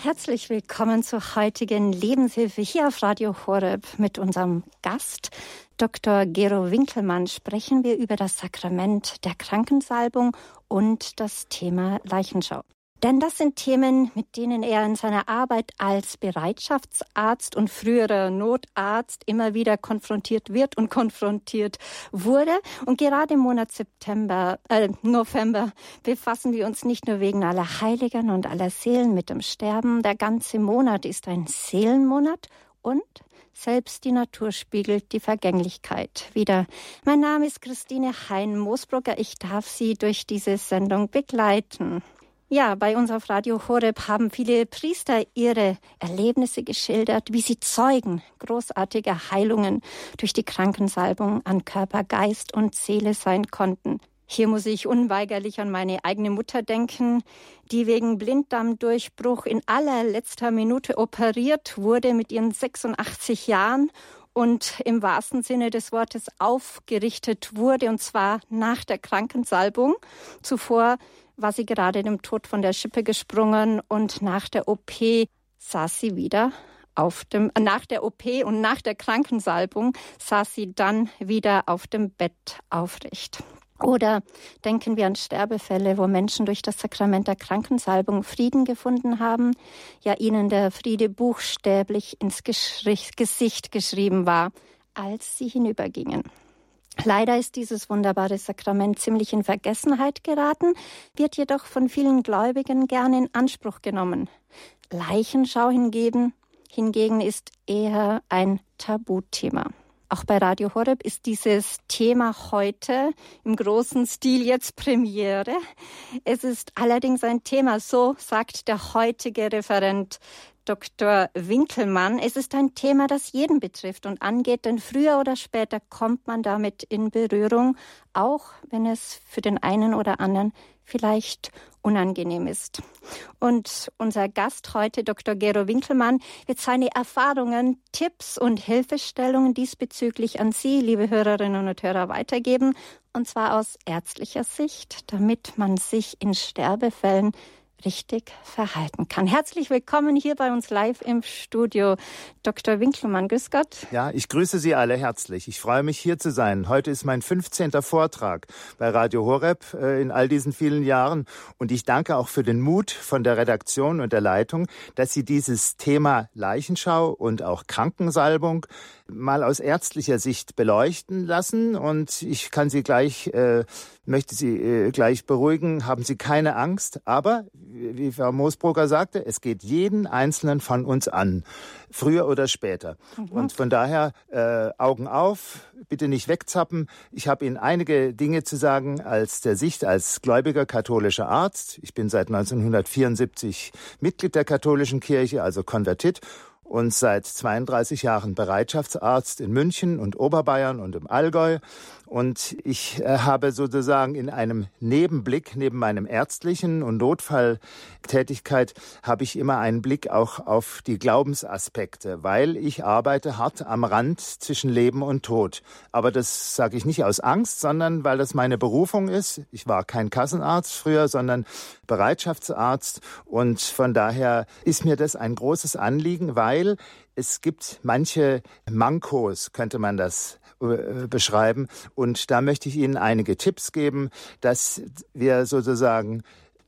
Herzlich willkommen zur heutigen Lebenshilfe hier auf Radio Horeb mit unserem Gast, Dr. Gero Winkelmann. Sprechen wir über das Sakrament der Krankensalbung und das Thema Leichenschau. Denn das sind Themen, mit denen er in seiner Arbeit als Bereitschaftsarzt und früherer Notarzt immer wieder konfrontiert wird und konfrontiert wurde. Und gerade im Monat September, äh, November befassen wir uns nicht nur wegen aller Heiligen und aller Seelen mit dem Sterben. Der ganze Monat ist ein Seelenmonat und selbst die Natur spiegelt die Vergänglichkeit wieder. Mein Name ist Christine Hein-Moosbrugger. Ich darf Sie durch diese Sendung begleiten. Ja, bei uns auf Radio Horeb haben viele Priester ihre Erlebnisse geschildert, wie sie Zeugen großartiger Heilungen durch die Krankensalbung an Körper, Geist und Seele sein konnten. Hier muss ich unweigerlich an meine eigene Mutter denken, die wegen Blinddarmdurchbruch in allerletzter Minute operiert wurde mit ihren 86 Jahren und im wahrsten Sinne des Wortes aufgerichtet wurde, und zwar nach der Krankensalbung. Zuvor war sie gerade dem Tod von der Schippe gesprungen und nach der OP saß sie wieder auf dem, nach der OP und nach der Krankensalbung saß sie dann wieder auf dem Bett aufrecht. Oder denken wir an Sterbefälle, wo Menschen durch das Sakrament der Krankensalbung Frieden gefunden haben, ja ihnen der Friede buchstäblich ins Gesicht geschrieben war, als sie hinübergingen. Leider ist dieses wunderbare Sakrament ziemlich in Vergessenheit geraten, wird jedoch von vielen Gläubigen gerne in Anspruch genommen. Leichenschau hingegen, hingegen ist eher ein Tabuthema. Auch bei Radio Horeb ist dieses Thema heute im großen Stil jetzt Premiere. Es ist allerdings ein Thema, so sagt der heutige Referent Dr. Winkelmann. Es ist ein Thema, das jeden betrifft und angeht, denn früher oder später kommt man damit in Berührung, auch wenn es für den einen oder anderen vielleicht unangenehm ist. Und unser Gast heute, Dr. Gero Winkelmann, wird seine Erfahrungen, Tipps und Hilfestellungen diesbezüglich an Sie, liebe Hörerinnen und Hörer, weitergeben, und zwar aus ärztlicher Sicht, damit man sich in Sterbefällen richtig verhalten kann. Herzlich willkommen hier bei uns live im Studio. Dr. Winkelmann, grüß Gott. Ja, ich grüße Sie alle herzlich. Ich freue mich hier zu sein. Heute ist mein 15. Vortrag bei Radio Horeb äh, in all diesen vielen Jahren. Und ich danke auch für den Mut von der Redaktion und der Leitung, dass Sie dieses Thema Leichenschau und auch Krankensalbung mal aus ärztlicher Sicht beleuchten lassen. Und ich kann Sie gleich, äh, möchte Sie äh, gleich beruhigen, haben Sie keine Angst. Aber, wie Frau Moosbrugger sagte, es geht jeden Einzelnen von uns an, früher oder später. Mhm. Und von daher äh, Augen auf, bitte nicht wegzappen. Ich habe Ihnen einige Dinge zu sagen als der Sicht als gläubiger katholischer Arzt. Ich bin seit 1974 Mitglied der katholischen Kirche, also konvertiert und seit 32 Jahren Bereitschaftsarzt in München und Oberbayern und im Allgäu und ich äh, habe sozusagen in einem Nebenblick, neben meinem ärztlichen und Notfalltätigkeit, habe ich immer einen Blick auch auf die Glaubensaspekte, weil ich arbeite hart am Rand zwischen Leben und Tod. Aber das sage ich nicht aus Angst, sondern weil das meine Berufung ist. Ich war kein Kassenarzt früher, sondern Bereitschaftsarzt. Und von daher ist mir das ein großes Anliegen, weil es gibt manche Mankos, könnte man das äh, beschreiben. Und da möchte ich Ihnen einige Tipps geben, dass wir sozusagen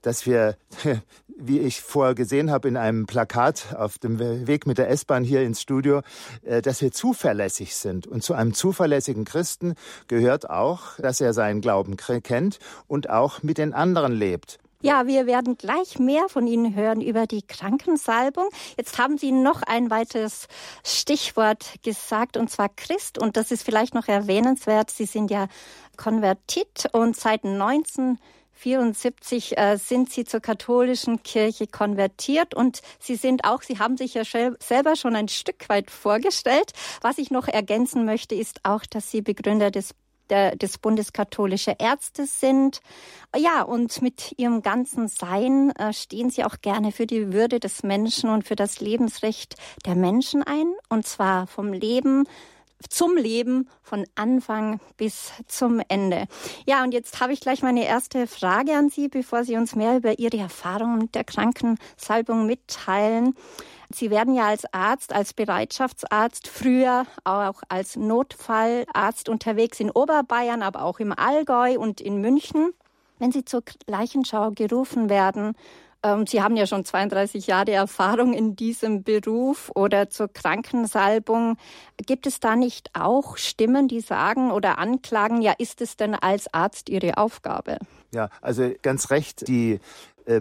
dass wir, wie ich vorher gesehen habe in einem Plakat auf dem Weg mit der S-Bahn hier ins Studio, äh, dass wir zuverlässig sind. Und zu einem zuverlässigen Christen gehört auch, dass er seinen Glauben kennt und auch mit den anderen lebt. Ja, wir werden gleich mehr von Ihnen hören über die Krankensalbung. Jetzt haben Sie noch ein weiteres Stichwort gesagt, und zwar Christ. Und das ist vielleicht noch erwähnenswert. Sie sind ja konvertiert und seit 1974 äh, sind Sie zur katholischen Kirche konvertiert und Sie sind auch, Sie haben sich ja selber schon ein Stück weit vorgestellt. Was ich noch ergänzen möchte, ist auch, dass Sie Begründer des der, des Bundeskatholische Ärzte sind. Ja, und mit ihrem ganzen Sein äh, stehen sie auch gerne für die Würde des Menschen und für das Lebensrecht der Menschen ein. Und zwar vom Leben zum Leben von Anfang bis zum Ende. Ja, und jetzt habe ich gleich meine erste Frage an Sie, bevor Sie uns mehr über Ihre Erfahrungen mit der Krankensalbung mitteilen. Sie werden ja als Arzt, als Bereitschaftsarzt, früher auch als Notfallarzt unterwegs in Oberbayern, aber auch im Allgäu und in München. Wenn Sie zur Leichenschau gerufen werden, ähm, Sie haben ja schon 32 Jahre Erfahrung in diesem Beruf oder zur Krankensalbung. Gibt es da nicht auch Stimmen, die sagen oder anklagen, ja, ist es denn als Arzt Ihre Aufgabe? Ja, also ganz recht. Die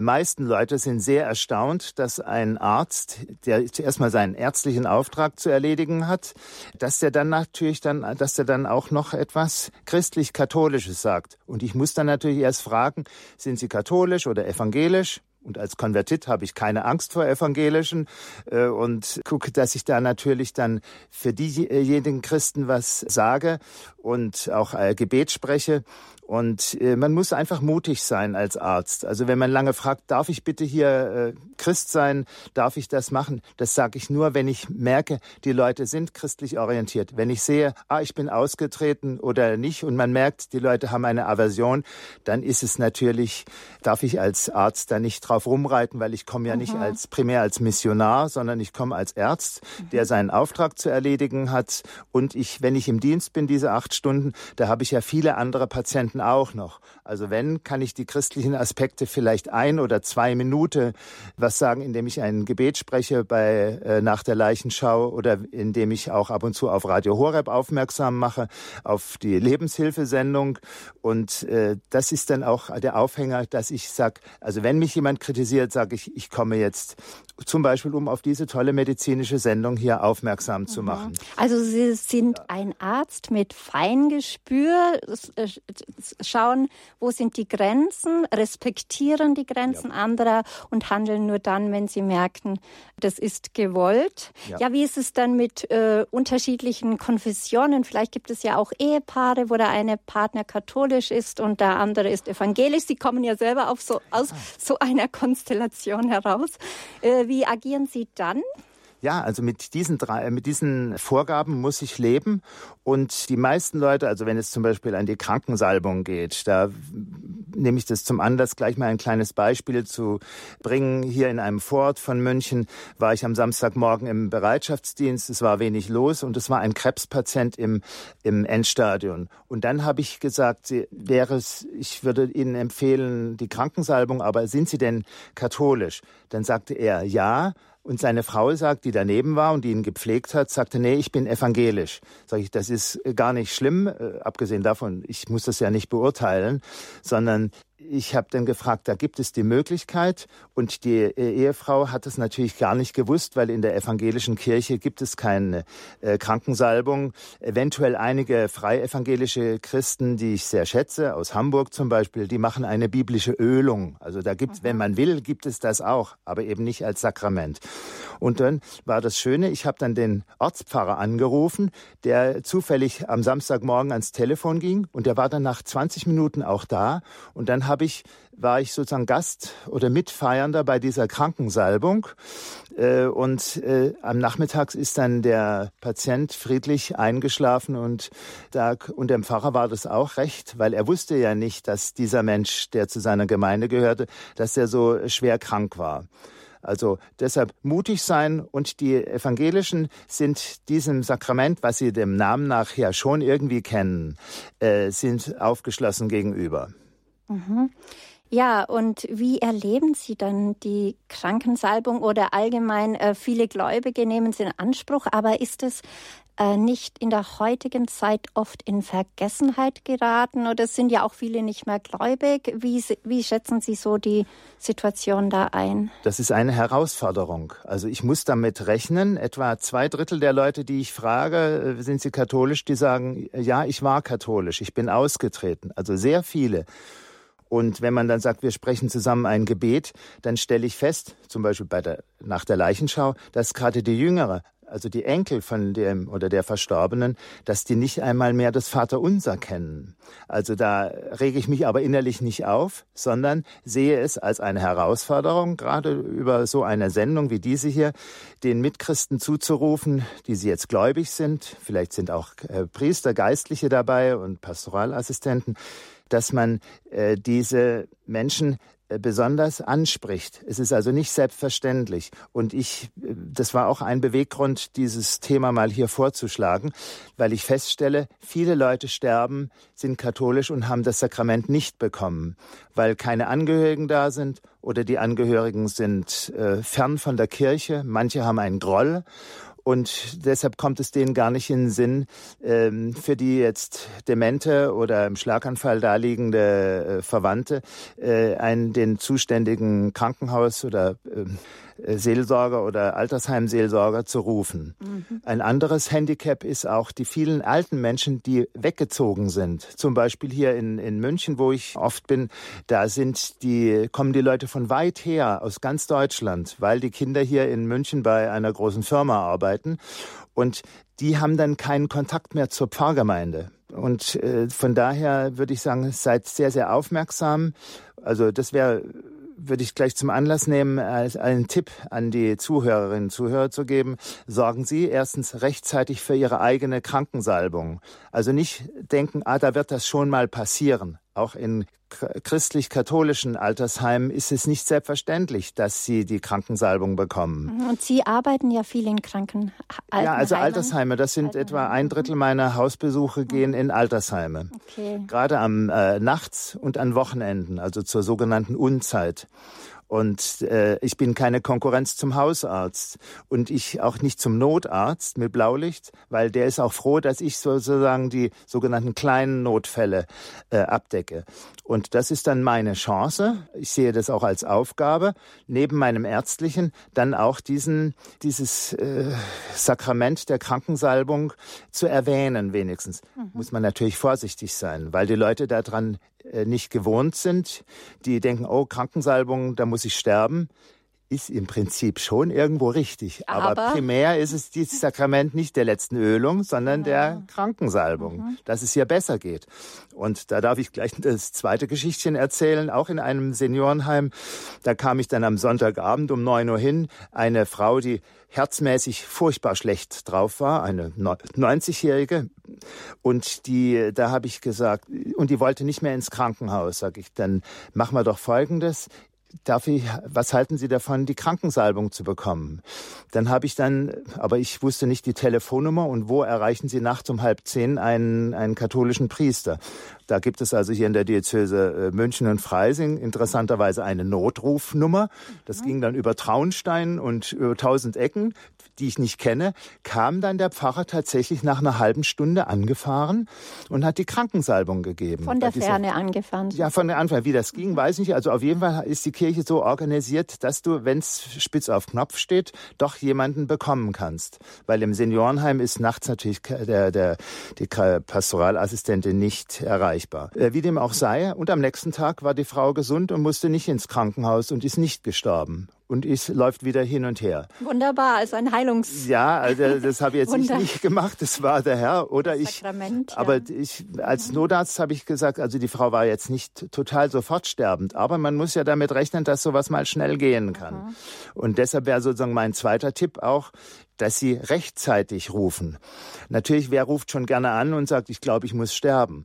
meisten Leute sind sehr erstaunt, dass ein Arzt, der zuerst mal seinen ärztlichen Auftrag zu erledigen hat, dass der dann natürlich dann, dass der dann auch noch etwas christlich-katholisches sagt. Und ich muss dann natürlich erst fragen, sind Sie katholisch oder evangelisch? Und als Konvertit habe ich keine Angst vor Evangelischen äh, und gucke, dass ich da natürlich dann für diejenigen Christen was sage und auch äh, Gebet spreche. Und äh, man muss einfach mutig sein als Arzt. Also wenn man lange fragt, darf ich bitte hier äh, Christ sein, darf ich das machen? Das sage ich nur, wenn ich merke, die Leute sind christlich orientiert. Wenn ich sehe, ah, ich bin ausgetreten oder nicht und man merkt, die Leute haben eine Aversion, dann ist es natürlich, darf ich als Arzt da nicht drauf rumreiten, weil ich komme ja nicht mhm. als primär als Missionar, sondern ich komme als Arzt, der mhm. seinen Auftrag zu erledigen hat. Und ich, wenn ich im Dienst bin, diese acht Stunden, da habe ich ja viele andere Patienten auch noch. Also wenn, kann ich die christlichen Aspekte vielleicht ein oder zwei Minuten was sagen, indem ich ein Gebet spreche bei, äh, nach der Leichenschau oder indem ich auch ab und zu auf Radio Horeb aufmerksam mache, auf die Lebenshilfesendung. Und äh, das ist dann auch der Aufhänger, dass ich sage, also wenn mich jemand kritisiert, sage ich, ich komme jetzt zum Beispiel, um auf diese tolle medizinische Sendung hier aufmerksam zu mhm. machen. Also Sie sind ein Arzt mit Feingespür, schauen, wo sind die Grenzen, respektieren die Grenzen ja. anderer und handeln nur dann, wenn sie merken, das ist gewollt. Ja, ja wie ist es dann mit äh, unterschiedlichen Konfessionen? Vielleicht gibt es ja auch Ehepaare, wo der eine Partner katholisch ist und der andere ist evangelisch. Sie kommen ja selber auf so, aus ah. so einer Konstellation heraus. Äh, wie agieren Sie dann? Ja, also mit diesen drei, mit diesen Vorgaben muss ich leben. Und die meisten Leute, also wenn es zum Beispiel an die Krankensalbung geht, da nehme ich das zum Anlass, gleich mal ein kleines Beispiel zu bringen. Hier in einem Vorort von München war ich am Samstagmorgen im Bereitschaftsdienst. Es war wenig los und es war ein Krebspatient im, im Endstadion. Und dann habe ich gesagt, wäre es, ich würde Ihnen empfehlen, die Krankensalbung, aber sind Sie denn katholisch? Dann sagte er, ja. Und seine Frau sagt, die daneben war und die ihn gepflegt hat, sagte, nee, ich bin evangelisch. Sag ich, das ist gar nicht schlimm, äh, abgesehen davon, ich muss das ja nicht beurteilen, sondern ich habe dann gefragt, da gibt es die Möglichkeit und die äh, Ehefrau hat es natürlich gar nicht gewusst, weil in der evangelischen Kirche gibt es keine äh, Krankensalbung. Eventuell einige freievangelische Christen, die ich sehr schätze, aus Hamburg zum Beispiel, die machen eine biblische Ölung. Also da gibt, wenn man will, gibt es das auch, aber eben nicht als Sakrament. Und dann war das Schöne, ich habe dann den Ortspfarrer angerufen, der zufällig am Samstagmorgen ans Telefon ging und der war dann nach 20 Minuten auch da und dann habe ich war ich sozusagen Gast oder Mitfeiernder bei dieser Krankensalbung. Äh, und äh, am Nachmittag ist dann der Patient friedlich eingeschlafen und, da, und dem Pfarrer war das auch recht, weil er wusste ja nicht, dass dieser Mensch, der zu seiner Gemeinde gehörte, dass er so schwer krank war. Also deshalb mutig sein und die Evangelischen sind diesem Sakrament, was sie dem Namen nach ja schon irgendwie kennen, äh, sind aufgeschlossen gegenüber. Mhm. Ja, und wie erleben Sie dann die Krankensalbung oder allgemein äh, viele Gläubige nehmen sie in Anspruch, aber ist es äh, nicht in der heutigen Zeit oft in Vergessenheit geraten oder sind ja auch viele nicht mehr gläubig? Wie, wie schätzen Sie so die Situation da ein? Das ist eine Herausforderung. Also ich muss damit rechnen, etwa zwei Drittel der Leute, die ich frage, äh, sind sie katholisch, die sagen, ja, ich war katholisch, ich bin ausgetreten. Also sehr viele. Und wenn man dann sagt, wir sprechen zusammen ein Gebet, dann stelle ich fest, zum Beispiel bei der, nach der Leichenschau, dass gerade die Jüngere also die Enkel von dem oder der Verstorbenen, dass die nicht einmal mehr das Vaterunser kennen. Also da rege ich mich aber innerlich nicht auf, sondern sehe es als eine Herausforderung, gerade über so eine Sendung wie diese hier, den Mitchristen zuzurufen, die sie jetzt gläubig sind. Vielleicht sind auch äh, Priester, Geistliche dabei und Pastoralassistenten, dass man äh, diese Menschen äh, besonders anspricht. Es ist also nicht selbstverständlich. Und ich, äh, das war auch ein Beweggrund, dieses Thema mal hier vorzuschlagen, weil ich feststelle, viele Leute sterben, sind katholisch und haben das Sakrament nicht bekommen, weil keine Angehörigen da sind oder die Angehörigen sind äh, fern von der Kirche. Manche haben einen Groll und deshalb kommt es denen gar nicht in den Sinn, ähm, für die jetzt demente oder im Schlaganfall daliegende äh, Verwandte äh, einen den zuständigen Krankenhaus oder äh, Seelsorger oder Altersheimseelsorger zu rufen. Mhm. Ein anderes Handicap ist auch die vielen alten Menschen, die weggezogen sind. Zum Beispiel hier in, in München, wo ich oft bin, da sind die, kommen die Leute von weit her, aus ganz Deutschland, weil die Kinder hier in München bei einer großen Firma arbeiten. Und die haben dann keinen Kontakt mehr zur Pfarrgemeinde. Und äh, von daher würde ich sagen, seid sehr, sehr aufmerksam. Also das wäre würde ich gleich zum Anlass nehmen, als einen Tipp an die Zuhörerinnen und Zuhörer zu geben. Sorgen Sie erstens rechtzeitig für Ihre eigene Krankensalbung. Also nicht denken, ah, da wird das schon mal passieren. Auch in christlich-katholischen Altersheimen ist es nicht selbstverständlich, dass sie die Krankensalbung bekommen. Mhm, und Sie arbeiten ja viel in Krankenheimen. Ja, also Altersheime. Das sind Altenheime. etwa ein Drittel meiner Hausbesuche mhm. gehen in Altersheime. Okay. Gerade am äh, nachts und an Wochenenden, also zur sogenannten Unzeit. Und äh, ich bin keine Konkurrenz zum Hausarzt und ich auch nicht zum Notarzt mit Blaulicht, weil der ist auch froh, dass ich sozusagen die sogenannten kleinen Notfälle äh, abdecke. Und das ist dann meine Chance. Ich sehe das auch als Aufgabe, neben meinem ärztlichen dann auch diesen dieses äh, Sakrament der Krankensalbung zu erwähnen wenigstens. Mhm. Muss man natürlich vorsichtig sein, weil die Leute daran nicht gewohnt sind, die denken, oh, Krankensalbung, da muss ich sterben ist im Prinzip schon irgendwo richtig. Aber, Aber primär ist es dieses Sakrament nicht der letzten Ölung, sondern ja. der Krankensalbung, mhm. dass es hier besser geht. Und da darf ich gleich das zweite Geschichtchen erzählen, auch in einem Seniorenheim. Da kam ich dann am Sonntagabend um neun Uhr hin. Eine Frau, die herzmäßig furchtbar schlecht drauf war, eine 90-Jährige. Und die, da habe ich gesagt, und die wollte nicht mehr ins Krankenhaus. Sag ich, dann machen wir doch Folgendes darf ich, was halten Sie davon, die Krankensalbung zu bekommen? Dann habe ich dann, aber ich wusste nicht die Telefonnummer und wo erreichen Sie nachts um halb zehn einen, einen katholischen Priester. Da gibt es also hier in der Diözese äh, München und Freising interessanterweise eine Notrufnummer. Das ging dann über Traunstein und über tausend Ecken, die ich nicht kenne. Kam dann der Pfarrer tatsächlich nach einer halben Stunde angefahren und hat die Krankensalbung gegeben. Von der Ferne angefahren? Ja, von der Anfang. Wie das ging, weiß ich nicht. Also auf jeden Fall ist die Kirche so organisiert, dass du, wenn es spitz auf Knopf steht, doch jemanden bekommen kannst. Weil im Seniorenheim ist nachts natürlich der, der, die Pastoralassistentin nicht erreichbar. Äh, wie dem auch sei, und am nächsten Tag war die Frau gesund und musste nicht ins Krankenhaus und ist nicht gestorben und es läuft wieder hin und her. Wunderbar, also ein Heilungs. Ja, also das habe jetzt ich nicht gemacht, das war der Herr oder ich. Sakrament, aber ich als Notarzt habe ich gesagt, also die Frau war jetzt nicht total sofort sterbend, aber man muss ja damit rechnen, dass sowas mal schnell gehen kann. Mhm. Und deshalb wäre sozusagen mein zweiter Tipp auch, dass sie rechtzeitig rufen. Natürlich, wer ruft schon gerne an und sagt, ich glaube, ich muss sterben.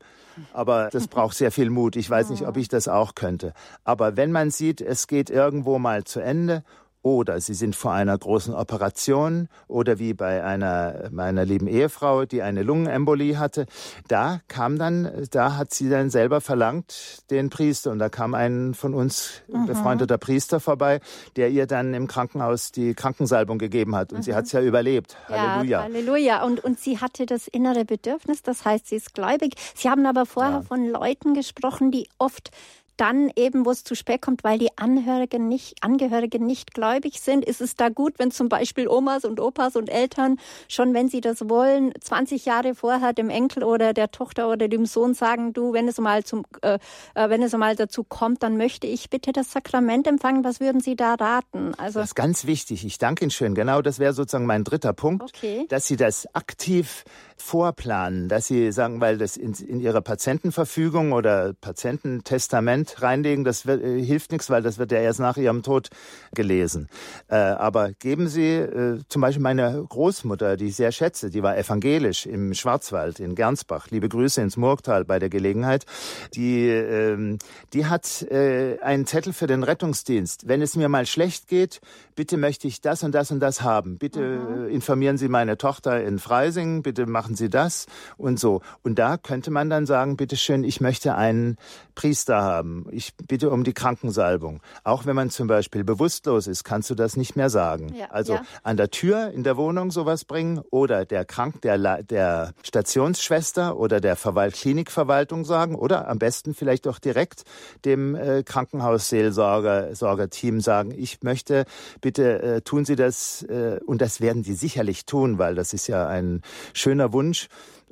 Aber das braucht sehr viel Mut. Ich weiß nicht, ob ich das auch könnte. Aber wenn man sieht, es geht irgendwo mal zu Ende oder sie sind vor einer großen Operation oder wie bei einer meiner lieben Ehefrau, die eine Lungenembolie hatte. Da kam dann, da hat sie dann selber verlangt den Priester und da kam ein von uns mhm. befreundeter Priester vorbei, der ihr dann im Krankenhaus die Krankensalbung gegeben hat und mhm. sie hat es ja überlebt. Ja, Halleluja. Halleluja. Und, und sie hatte das innere Bedürfnis, das heißt, sie ist gläubig. Sie haben aber vorher ja. von Leuten gesprochen, die oft dann eben, wo es zu spät kommt, weil die Angehörigen nicht, Angehörigen nicht gläubig sind, ist es da gut, wenn zum Beispiel Omas und Opas und Eltern schon, wenn sie das wollen, 20 Jahre vorher dem Enkel oder der Tochter oder dem Sohn sagen, du, wenn es mal zum, äh, äh wenn es mal dazu kommt, dann möchte ich bitte das Sakrament empfangen. Was würden Sie da raten? Also das ist ganz wichtig. Ich danke Ihnen schön. Genau, das wäre sozusagen mein dritter Punkt, okay. dass Sie das aktiv vorplanen, dass Sie sagen, weil das in, in Ihrer Patientenverfügung oder Patiententestament reinlegen, das wird, äh, hilft nichts, weil das wird ja erst nach Ihrem Tod gelesen. Äh, aber geben Sie äh, zum Beispiel meine Großmutter, die ich sehr schätze, die war evangelisch im Schwarzwald in Gernsbach. Liebe Grüße ins Murgtal bei der Gelegenheit. Die, ähm, die hat äh, einen Zettel für den Rettungsdienst. Wenn es mir mal schlecht geht, bitte möchte ich das und das und das haben. Bitte mhm. Äh, informieren Sie meine Tochter in Freising, bitte machen Sie das und so. Und da könnte man dann sagen, bitte schön, ich möchte einen Priester haben. Ich bitte um die Krankensalbung. Auch wenn man zum Beispiel bewusstlos ist, kannst du das nicht mehr sagen. Ja, also ja. an der Tür in der Wohnung sowas bringen oder der Krank, der, der Stationsschwester oder der Verwalt Klinikverwaltung sagen oder am besten vielleicht auch direkt dem äh, Krankenhausseelsorger Sorgerteam sagen, ich möchte bitte bitte äh, tun Sie das äh, und das werden Sie sicherlich tun, weil das ist ja ein schöner Wunsch.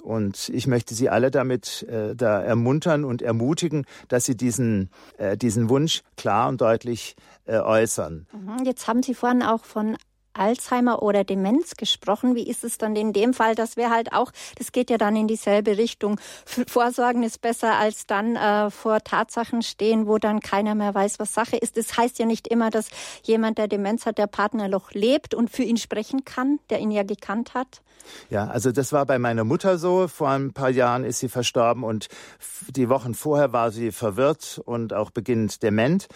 Und ich möchte Sie alle damit äh, da ermuntern und ermutigen, dass Sie diesen, äh, diesen Wunsch klar und deutlich äh, äußern. Mhm. Jetzt haben Sie vorhin auch von Alzheimer oder Demenz gesprochen. Wie ist es dann in dem Fall? Das wäre halt auch, das geht ja dann in dieselbe Richtung. Vorsorgen ist besser als dann äh, vor Tatsachen stehen, wo dann keiner mehr weiß, was Sache ist. Das heißt ja nicht immer, dass jemand, der Demenz hat, der Partner noch lebt und für ihn sprechen kann, der ihn ja gekannt hat. Ja, also das war bei meiner Mutter so. Vor ein paar Jahren ist sie verstorben und die Wochen vorher war sie verwirrt und auch beginnend dement.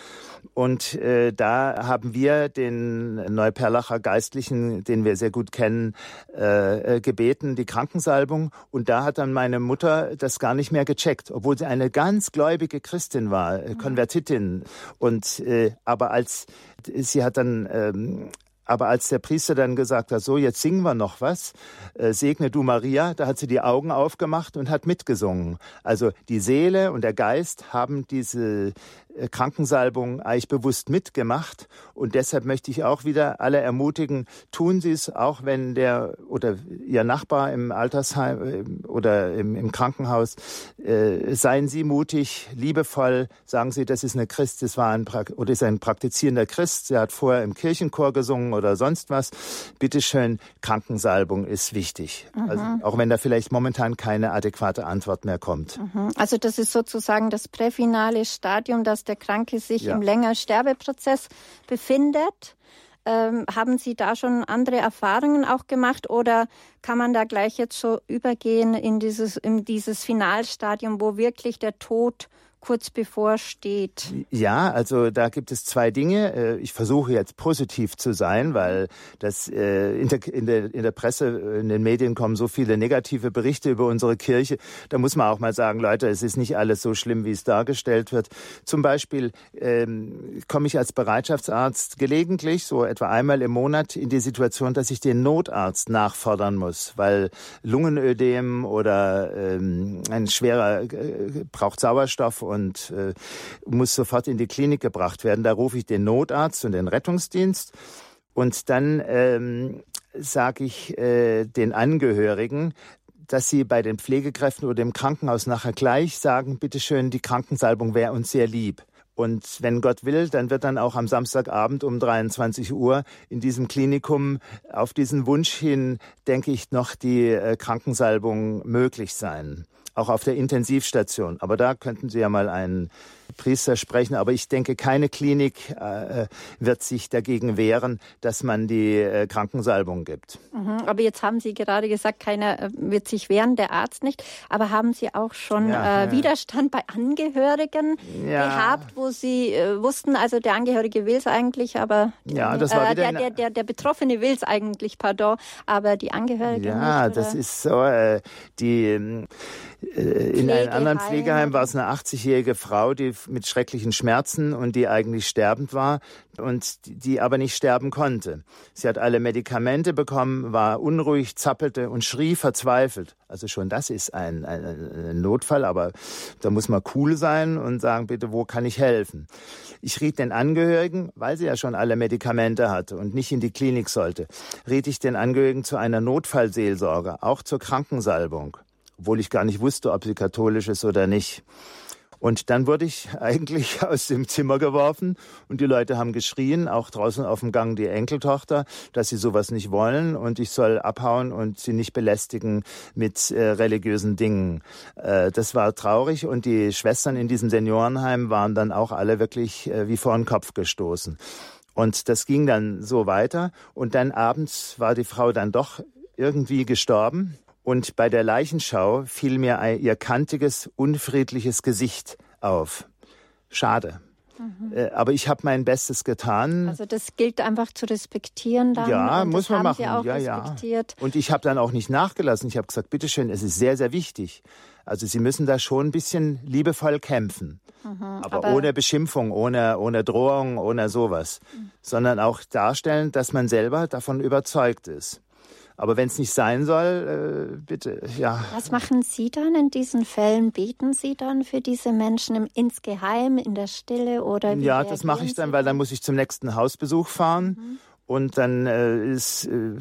Und äh, da haben wir den Neuperlacher Geistlichen, den wir sehr gut kennen, äh, äh, gebeten, die Krankensalbung. Und da hat dann meine Mutter das gar nicht mehr gecheckt, obwohl sie eine ganz gläubige Christin war, äh, Konvertitin. Und äh, aber als sie hat dann ähm, aber als der Priester dann gesagt hat, so, jetzt singen wir noch was, äh, segne du Maria, da hat sie die Augen aufgemacht und hat mitgesungen. Also die Seele und der Geist haben diese äh, Krankensalbung eigentlich bewusst mitgemacht. Und deshalb möchte ich auch wieder alle ermutigen, tun Sie es, auch wenn der oder Ihr Nachbar im Altersheim äh, oder im, im Krankenhaus, äh, seien Sie mutig, liebevoll, sagen Sie, das ist eine Christ, das war ein, oder ist ein praktizierender Christ, der hat vorher im Kirchenchor gesungen oder sonst was. Bitteschön, Krankensalbung ist wichtig. Mhm. Also, auch wenn da vielleicht momentan keine adäquate Antwort mehr kommt. Mhm. Also das ist sozusagen das präfinale Stadium, das dass der Kranke sich ja. im längeren Sterbeprozess befindet. Ähm, haben Sie da schon andere Erfahrungen auch gemacht oder kann man da gleich jetzt so übergehen in dieses, in dieses Finalstadium, wo wirklich der Tod kurz bevorsteht? Ja, also da gibt es zwei Dinge. Äh, ich versuche jetzt positiv zu sein, weil das äh, in der, in der, in der Presse, in den Medien kommen so viele negative Berichte über unsere Kirche. Da muss man auch mal sagen, Leute, es ist nicht alles so schlimm, wie es dargestellt wird. Zum Beispiel ähm, komme ich als Bereitschaftsarzt gelegentlich, so etwa einmal im Monat, in die Situation, dass ich den Notarzt nachfordern muss, weil Lungenödem oder ähm, ein schwerer äh, braucht Sauerstoff und äh, muss sofort in die Klinik gebracht werden. Da rufe ich den Notarzt und den Rettungsdienst und dann ähm, sage ich äh, den Angehörigen, dass sie bei den Pflegekräften oder dem Krankenhaus nachher gleich sagen, bitteschön, die Krankensalbung wäre uns sehr lieb. Und wenn Gott will, dann wird dann auch am Samstagabend um 23 Uhr in diesem Klinikum auf diesen Wunsch hin, denke ich, noch die äh, Krankensalbung möglich sein auch auf der Intensivstation. Aber da könnten Sie ja mal einen Priester sprechen. Aber ich denke, keine Klinik äh, wird sich dagegen wehren, dass man die äh, Krankensalbung gibt. Mhm, aber jetzt haben Sie gerade gesagt, keiner äh, wird sich wehren, der Arzt nicht. Aber haben Sie auch schon ja, äh, ja. Widerstand bei Angehörigen ja. gehabt, wo Sie äh, wussten, also der Angehörige will es eigentlich, aber ja, das war äh, wieder der, der, der, der Betroffene will es eigentlich, pardon, aber die Angehörigen ja, nicht? Das ist so. die äh, in einem anderen Pflegeheim war es eine 80-jährige Frau, die mit schrecklichen Schmerzen und die eigentlich sterbend war und die aber nicht sterben konnte. Sie hat alle Medikamente bekommen, war unruhig, zappelte und schrie verzweifelt. Also schon das ist ein, ein, ein Notfall, aber da muss man cool sein und sagen, bitte, wo kann ich helfen? Ich riet den Angehörigen, weil sie ja schon alle Medikamente hatte und nicht in die Klinik sollte, riet ich den Angehörigen zu einer Notfallseelsorge, auch zur Krankensalbung obwohl ich gar nicht wusste, ob sie katholisch ist oder nicht. Und dann wurde ich eigentlich aus dem Zimmer geworfen und die Leute haben geschrien, auch draußen auf dem Gang die Enkeltochter, dass sie sowas nicht wollen und ich soll abhauen und sie nicht belästigen mit äh, religiösen Dingen. Äh, das war traurig und die Schwestern in diesem Seniorenheim waren dann auch alle wirklich äh, wie vor den Kopf gestoßen. Und das ging dann so weiter und dann abends war die Frau dann doch irgendwie gestorben und bei der Leichenschau fiel mir ihr kantiges, unfriedliches Gesicht auf. Schade. Mhm. Äh, aber ich habe mein Bestes getan. Also das gilt einfach zu respektieren dann. Ja, muss man machen. ja, respektiert. ja. Und ich habe dann auch nicht nachgelassen. Ich habe gesagt, bitteschön, es ist sehr, sehr wichtig. Also Sie müssen da schon ein bisschen liebevoll kämpfen. Mhm, aber, aber, ohne Beschimpfung, ohne, ohne Drohung, ohne sowas. Mhm. Sondern auch darstellen, dass man selber davon überzeugt ist. Aber wenn es nicht sein soll, äh, bitte, ja. Was machen Sie dann in diesen Fällen? Beten Sie dann für diese Menschen im, insgeheim, in der Stille oder wie Ja, das mache ich dann, weil dann muss ich zum nächsten Hausbesuch fahren. Mhm. Und dann äh, ist, äh,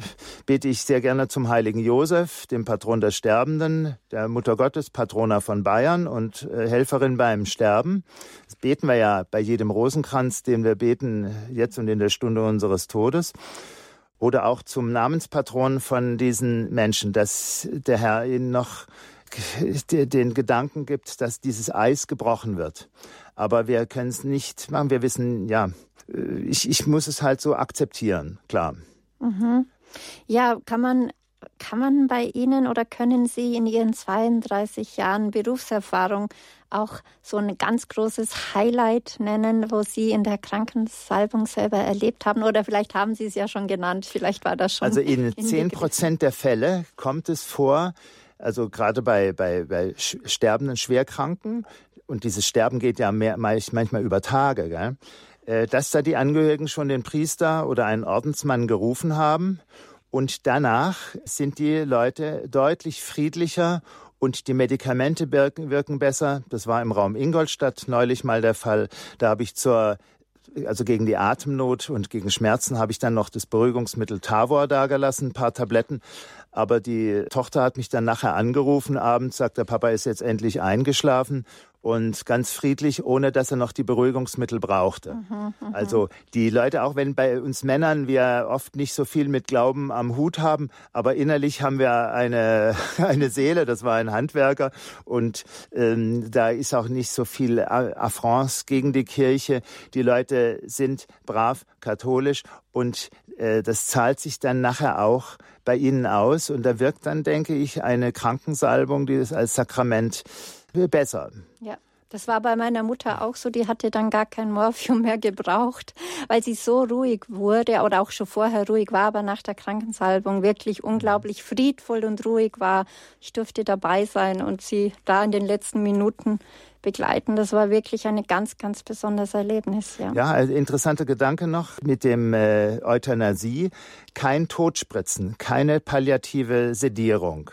bete ich sehr gerne zum heiligen Josef, dem Patron der Sterbenden, der Mutter Gottes, Patrona von Bayern und äh, Helferin beim Sterben. Das beten wir ja bei jedem Rosenkranz, den wir beten, jetzt und in der Stunde unseres Todes oder auch zum Namenspatron von diesen Menschen, dass der Herr ihnen noch den Gedanken gibt, dass dieses Eis gebrochen wird. Aber wir können es nicht machen. Wir wissen, ja, ich, ich muss es halt so akzeptieren, klar. Mhm. Ja, kann man kann man bei Ihnen oder können Sie in Ihren 32 Jahren Berufserfahrung auch so ein ganz großes Highlight nennen, wo Sie in der Krankensalbung selber erlebt haben? Oder vielleicht haben Sie es ja schon genannt, vielleicht war das schon. Also in 10 Prozent der Fälle kommt es vor, also gerade bei, bei, bei sterbenden Schwerkranken, und dieses Sterben geht ja mehr, manchmal über Tage, gell? Äh, dass da die Angehörigen schon den Priester oder einen Ordensmann gerufen haben und danach sind die Leute deutlich friedlicher und die Medikamente wirken, besser. Das war im Raum Ingolstadt neulich mal der Fall. Da habe ich zur also gegen die Atemnot und gegen Schmerzen habe ich dann noch das Beruhigungsmittel Tavor dagelassen, ein paar Tabletten. Aber die Tochter hat mich dann nachher angerufen abends, sagt, der Papa ist jetzt endlich eingeschlafen und ganz friedlich, ohne dass er noch die Beruhigungsmittel brauchte. Mhm, mhm, also die Leute, auch wenn bei uns Männern wir oft nicht so viel mit Glauben am Hut haben, aber innerlich haben wir eine, eine Seele, das war ein Handwerker und ähm, da ist auch nicht so viel Affrance gegen die Kirche. Die Leute sind brav katholisch und äh, das zahlt sich dann nachher auch bei ihnen aus und da wirkt dann, denke ich, eine Krankensalbung, die das als Sakrament besser. Ja. Das war bei meiner Mutter auch so. Die hatte dann gar kein Morphium mehr gebraucht, weil sie so ruhig wurde oder auch schon vorher ruhig war, aber nach der Krankensalbung wirklich unglaublich friedvoll und ruhig war. Ich durfte dabei sein und sie da in den letzten Minuten begleiten. Das war wirklich ein ganz, ganz besonderes Erlebnis. Ja, ja also interessanter Gedanke noch mit dem äh, Euthanasie. Kein Totspritzen, keine palliative Sedierung.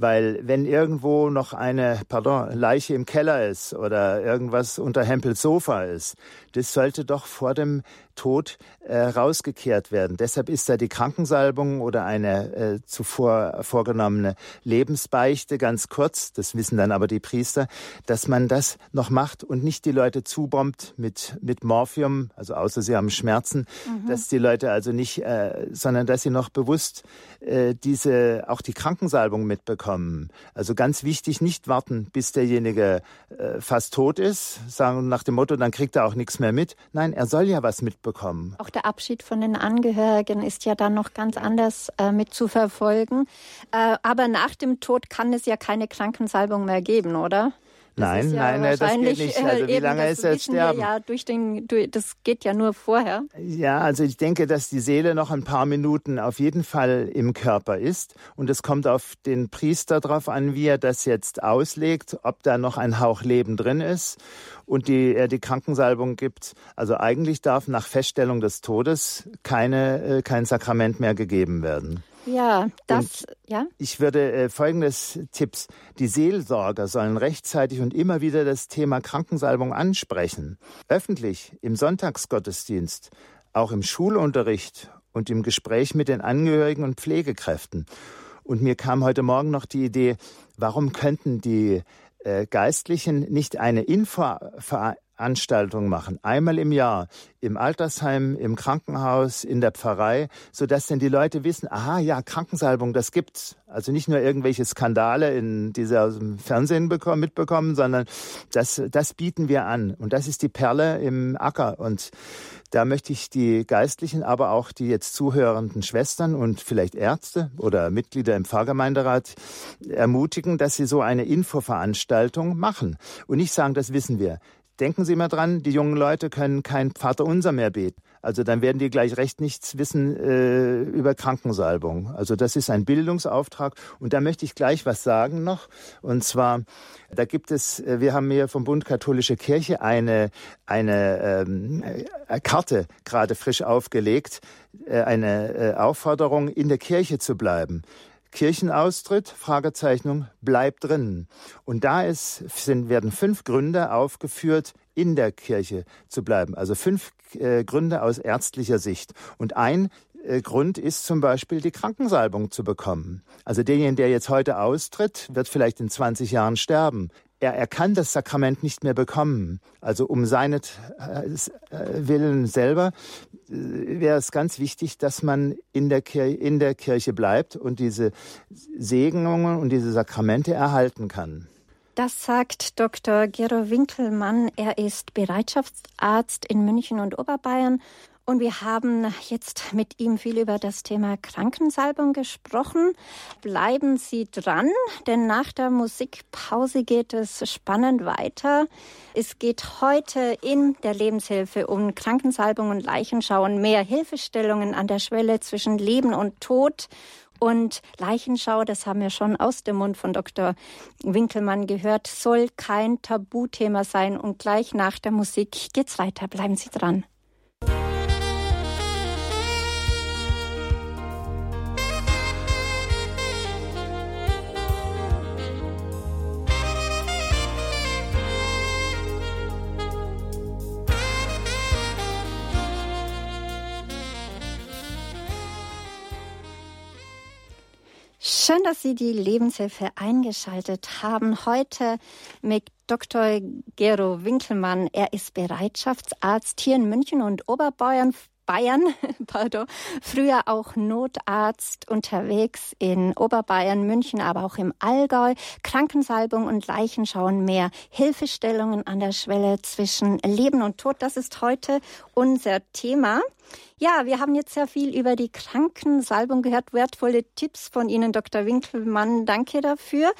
Weil wenn irgendwo noch eine, pardon, Leiche im Keller ist oder irgendwas unter Hempels Sofa ist, das sollte doch vor dem Tod äh, rausgekehrt werden. Deshalb ist da die Krankensalbung oder eine äh, zuvor vorgenommene Lebensbeichte ganz kurz, das wissen dann aber die Priester, dass man das noch macht und nicht die Leute zubombt mit, mit Morphium, also außer sie haben Schmerzen, mhm. dass die Leute also nicht, äh, sondern dass sie noch bewusst äh, diese, auch die Krankensalbung mitbekommen. Also ganz wichtig, nicht warten, bis derjenige äh, fast tot ist, sagen nach dem Motto, dann kriegt er auch nichts mehr mit. Nein, er soll ja was mitbekommen. Auch der Abschied von den Angehörigen ist ja dann noch ganz anders äh, mit zu verfolgen. Äh, aber nach dem Tod kann es ja keine Krankensalbung mehr geben, oder? Nein, ja nein, das geht nicht. Also wie lange ist das Sterben? Ja, durch den, durch, das geht ja nur vorher. Ja, also ich denke, dass die Seele noch ein paar Minuten auf jeden Fall im Körper ist und es kommt auf den Priester drauf an, wie er das jetzt auslegt, ob da noch ein Hauch Leben drin ist und die, er die Krankensalbung gibt. Also eigentlich darf nach Feststellung des Todes keine, äh, kein Sakrament mehr gegeben werden. Ja, das, und ja. Ich würde äh, folgendes Tipps. Die Seelsorger sollen rechtzeitig und immer wieder das Thema Krankensalbung ansprechen. Öffentlich, im Sonntagsgottesdienst, auch im Schulunterricht und im Gespräch mit den Angehörigen und Pflegekräften. Und mir kam heute Morgen noch die Idee, warum könnten die äh, Geistlichen nicht eine Infoveranstaltung machen, einmal im Jahr, im Altersheim, im Krankenhaus, in der Pfarrei, so dass denn die Leute wissen, aha, ja, Krankensalbung, das gibt's. Also nicht nur irgendwelche Skandale, in, die Fernsehen bekommen, mitbekommen, sondern das, das bieten wir an. Und das ist die Perle im Acker. Und da möchte ich die Geistlichen, aber auch die jetzt zuhörenden Schwestern und vielleicht Ärzte oder Mitglieder im Pfarrgemeinderat ermutigen, dass sie so eine Infoveranstaltung machen und nicht sagen, das wissen wir. Denken Sie mal dran, die jungen Leute können kein Vaterunser mehr beten. Also dann werden die gleich recht nichts wissen äh, über Krankensalbung. Also das ist ein Bildungsauftrag. Und da möchte ich gleich was sagen noch. Und zwar, da gibt es, äh, wir haben hier vom Bund Katholische Kirche eine, eine ähm, äh, Karte gerade frisch aufgelegt, äh, eine Aufforderung, in der Kirche zu bleiben. Kirchenaustritt, Fragezeichnung, bleibt drin. Und da ist, sind, werden fünf Gründe aufgeführt, in der Kirche zu bleiben. Also fünf äh, Gründe aus ärztlicher Sicht. Und ein äh, Grund ist zum Beispiel die Krankensalbung zu bekommen. Also derjenige, der jetzt heute austritt, wird vielleicht in 20 Jahren sterben er, er kann das Sakrament nicht mehr bekommen. Also um seinet äh, Willen selber äh, wäre es ganz wichtig, dass man in der, Kirche, in der Kirche bleibt und diese Segnungen und diese Sakramente erhalten kann. Das sagt Dr. Gero Winkelmann. Er ist Bereitschaftsarzt in München und Oberbayern und wir haben jetzt mit ihm viel über das Thema Krankensalbung gesprochen. Bleiben Sie dran, denn nach der Musikpause geht es spannend weiter. Es geht heute in der Lebenshilfe um Krankensalbung und Leichenschauen, mehr Hilfestellungen an der Schwelle zwischen Leben und Tod. Und Leichenschau, das haben wir schon aus dem Mund von Dr. Winkelmann gehört, soll kein Tabuthema sein. Und gleich nach der Musik geht's weiter. Bleiben Sie dran. Schön, dass Sie die Lebenshilfe eingeschaltet haben. Heute mit Dr. Gero Winkelmann. Er ist Bereitschaftsarzt hier in München und Oberbayern. Bayern, pardon, früher auch Notarzt unterwegs in Oberbayern, München, aber auch im Allgäu, Krankensalbung und Leichenschauen mehr, Hilfestellungen an der Schwelle zwischen Leben und Tod, das ist heute unser Thema. Ja, wir haben jetzt sehr viel über die Krankensalbung gehört, wertvolle Tipps von Ihnen, Dr. Winkelmann. Danke dafür.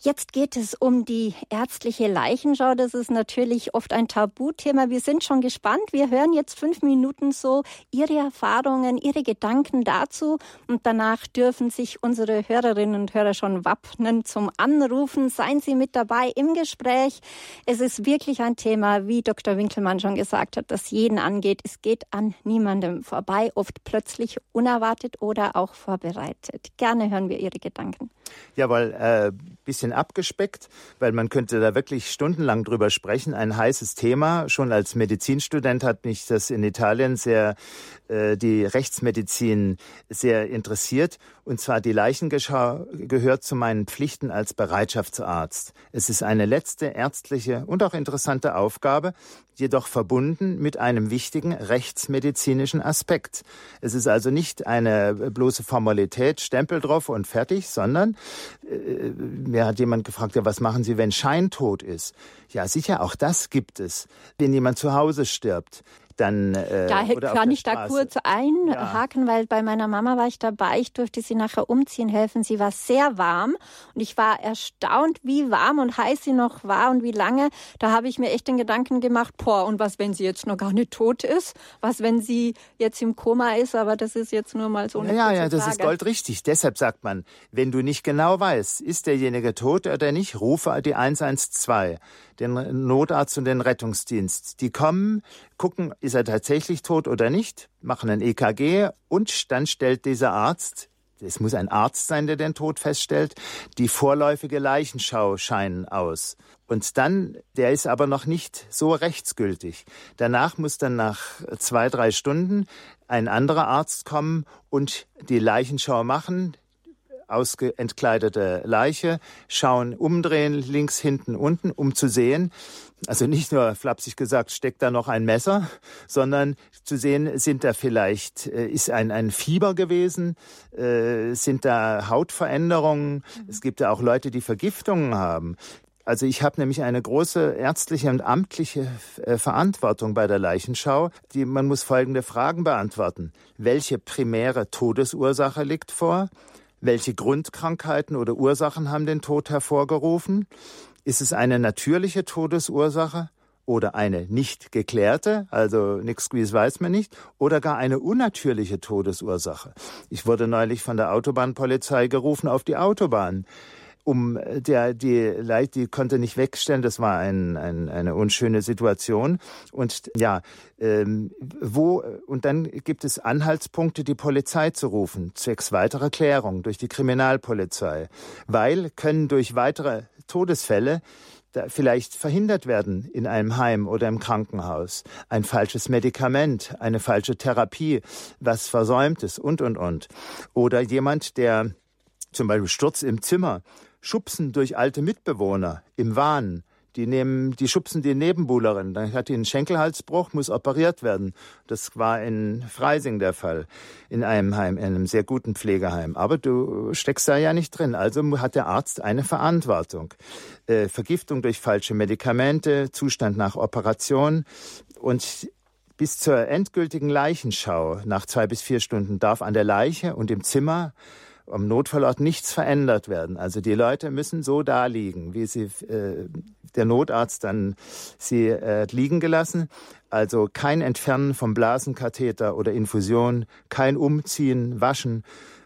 Jetzt geht es um die ärztliche Leichenschau. Das ist natürlich oft ein Tabuthema. Wir sind schon gespannt. Wir hören jetzt fünf Minuten so Ihre Erfahrungen, Ihre Gedanken dazu. Und danach dürfen sich unsere Hörerinnen und Hörer schon wappnen zum Anrufen. Seien Sie mit dabei im Gespräch. Es ist wirklich ein Thema, wie Dr. Winkelmann schon gesagt hat, das jeden angeht. Es geht an niemandem vorbei, oft plötzlich unerwartet oder auch vorbereitet. Gerne hören wir Ihre Gedanken. Ja, weil äh, bisschen abgespeckt, weil man könnte da wirklich stundenlang drüber sprechen. Ein heißes Thema. Schon als Medizinstudent hat mich das in Italien sehr, äh, die Rechtsmedizin sehr interessiert. Und zwar die Leichengeschau gehört zu meinen Pflichten als Bereitschaftsarzt. Es ist eine letzte ärztliche und auch interessante Aufgabe, jedoch verbunden mit einem wichtigen rechtsmedizinischen Aspekt. Es ist also nicht eine bloße Formalität, Stempel drauf und fertig, sondern äh, mir hat jemand gefragt, ja, was machen Sie, wenn Scheintod ist? Ja, sicher, auch das gibt es. Wenn jemand zu Hause stirbt, dann äh, da kann ich da kurz einhaken, ja. weil bei meiner Mama war ich dabei. Ich durfte sie nachher umziehen helfen. Sie war sehr warm und ich war erstaunt, wie warm und heiß sie noch war und wie lange. Da habe ich mir echt den Gedanken gemacht, boah, und was, wenn sie jetzt noch gar nicht tot ist? Was, wenn sie jetzt im Koma ist? Aber das ist jetzt nur mal so eine Ja, ja, das Frage. ist goldrichtig. Deshalb sagt man, wenn du nicht genau weißt, ist derjenige tot oder nicht, rufe die 112 den Notarzt und den Rettungsdienst. Die kommen, gucken, ist er tatsächlich tot oder nicht, machen ein EKG und dann stellt dieser Arzt es muss ein Arzt sein, der den Tod feststellt, die vorläufige Leichenschau scheinen aus. Und dann, der ist aber noch nicht so rechtsgültig. Danach muss dann nach zwei, drei Stunden ein anderer Arzt kommen und die Leichenschau machen entkleidete Leiche, schauen, umdrehen, links, hinten, unten, um zu sehen, also nicht nur flapsig gesagt, steckt da noch ein Messer, sondern zu sehen, sind da vielleicht, äh, ist ein, ein Fieber gewesen, äh, sind da Hautveränderungen. Mhm. Es gibt ja auch Leute, die Vergiftungen haben. Also ich habe nämlich eine große ärztliche und amtliche äh, Verantwortung bei der Leichenschau. Die, man muss folgende Fragen beantworten. Welche primäre Todesursache liegt vor? Welche Grundkrankheiten oder Ursachen haben den Tod hervorgerufen? Ist es eine natürliche Todesursache oder eine nicht geklärte, also nichts gewiss weiß man nicht, oder gar eine unnatürliche Todesursache? Ich wurde neulich von der Autobahnpolizei gerufen auf die Autobahn um der die die konnte nicht wegstellen. Das war ein, ein, eine unschöne Situation. Und ja, ähm, wo und dann gibt es Anhaltspunkte, die Polizei zu rufen zwecks weiterer Klärung durch die Kriminalpolizei, weil können durch weitere Todesfälle vielleicht verhindert werden in einem Heim oder im Krankenhaus. Ein falsches Medikament, eine falsche Therapie, was versäumt ist und, und, und. Oder jemand, der zum Beispiel Sturz im Zimmer schubsen durch alte Mitbewohner im Wahn. Die nehmen, die schubsen die Nebenbuhlerin. Dann hat die einen Schenkelhalsbruch, muss operiert werden. Das war in Freising der Fall. In einem Heim, in einem sehr guten Pflegeheim. Aber du steckst da ja nicht drin. Also hat der Arzt eine Verantwortung. Äh, Vergiftung durch falsche Medikamente, Zustand nach Operation. Und bis zur endgültigen Leichenschau nach zwei bis vier Stunden darf an der Leiche und im Zimmer am Notfallort nichts verändert werden. Also die Leute müssen so da liegen, wie sie äh, der Notarzt dann sie äh, liegen gelassen. Also kein Entfernen vom Blasenkatheter oder Infusion, kein Umziehen, Waschen,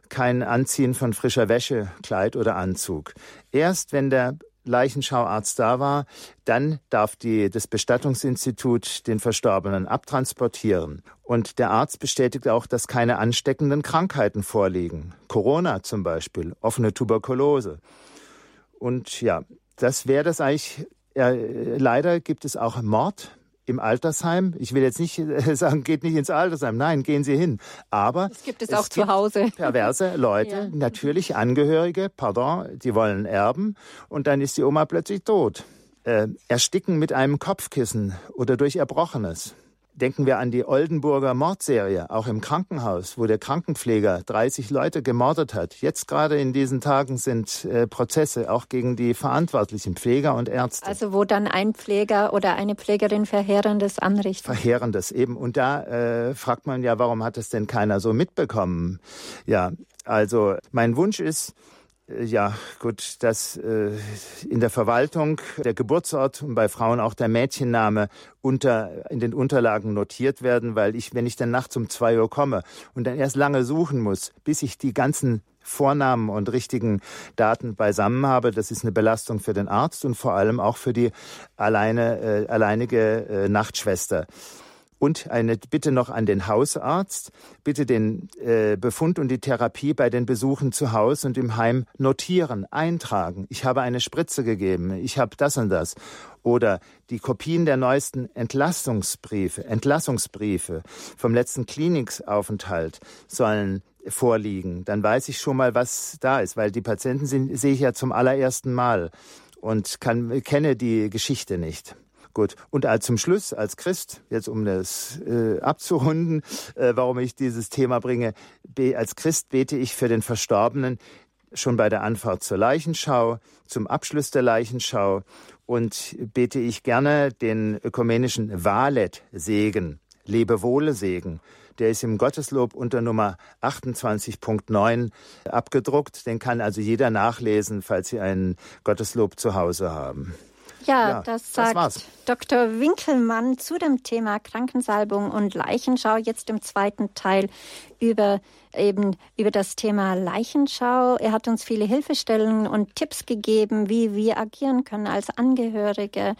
kein Anziehen von frischer Wäsche, Kleid oder Anzug. Erst wenn der Leichenschauarzt da war, dann darf die, das Bestattungsinstitut den Verstorbenen abtransportieren. Und der Arzt bestätigt auch, dass keine ansteckenden Krankheiten vorliegen. Corona zum Beispiel, offene Tuberkulose. Und ja, das wäre das eigentlich. Ja, leider gibt es auch Mord im Altersheim. Ich will jetzt nicht sagen, geht nicht ins Altersheim. Nein, gehen Sie hin. Aber es gibt es, es auch zu Hause. Perverse Leute, ja. natürlich Angehörige, pardon, die wollen erben und dann ist die Oma plötzlich tot. Äh, ersticken mit einem Kopfkissen oder durch Erbrochenes. Denken wir an die Oldenburger Mordserie, auch im Krankenhaus, wo der Krankenpfleger 30 Leute gemordet hat. Jetzt gerade in diesen Tagen sind äh, Prozesse auch gegen die verantwortlichen Pfleger und Ärzte. Also wo dann ein Pfleger oder eine Pflegerin Verheerendes anrichtet. Verheerendes eben. Und da äh, fragt man ja, warum hat es denn keiner so mitbekommen? Ja, also mein Wunsch ist, ja, gut, dass äh, in der Verwaltung der Geburtsort und bei Frauen auch der Mädchenname unter, in den Unterlagen notiert werden, weil ich, wenn ich dann nachts um zwei Uhr komme und dann erst lange suchen muss, bis ich die ganzen Vornamen und richtigen Daten beisammen habe. Das ist eine Belastung für den Arzt und vor allem auch für die alleine, äh, alleinige äh, Nachtschwester. Und eine Bitte noch an den Hausarzt, bitte den äh, Befund und die Therapie bei den Besuchen zu Hause und im Heim notieren, eintragen. Ich habe eine Spritze gegeben, ich habe das und das. Oder die Kopien der neuesten Entlastungsbriefe, Entlassungsbriefe vom letzten Klinikaufenthalt sollen vorliegen. Dann weiß ich schon mal, was da ist, weil die Patienten sind, sehe ich ja zum allerersten Mal und kann, kenne die Geschichte nicht. Gut. Und zum Schluss, als Christ, jetzt um das äh, abzurunden, äh, warum ich dieses Thema bringe, als Christ bete ich für den Verstorbenen schon bei der Anfahrt zur Leichenschau, zum Abschluss der Leichenschau und bete ich gerne den ökumenischen Valet-Segen Lebewohle-Segen. Der ist im Gotteslob unter Nummer 28.9 abgedruckt. Den kann also jeder nachlesen, falls Sie einen Gotteslob zu Hause haben. Ja, ja das sagt das Dr. Winkelmann zu dem Thema Krankensalbung und Leichenschau jetzt im zweiten Teil über eben über das Thema Leichenschau. Er hat uns viele Hilfestellungen und Tipps gegeben, wie wir agieren können als Angehörige,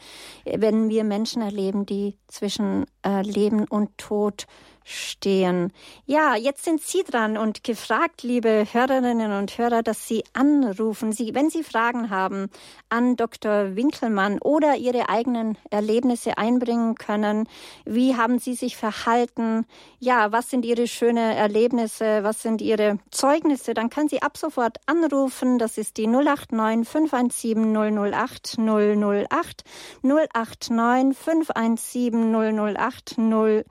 wenn wir Menschen erleben, die zwischen äh, Leben und Tod stehen. Ja, jetzt sind Sie dran und gefragt, liebe Hörerinnen und Hörer, dass Sie anrufen. Sie, wenn Sie Fragen haben an Dr. Winkelmann oder Ihre eigenen Erlebnisse einbringen können. Wie haben Sie sich verhalten? Ja, was sind Ihre schönen Erlebnisse? Was sind Ihre Zeugnisse? Dann können Sie ab sofort anrufen. Das ist die 089 517 008 008 089 517 008 008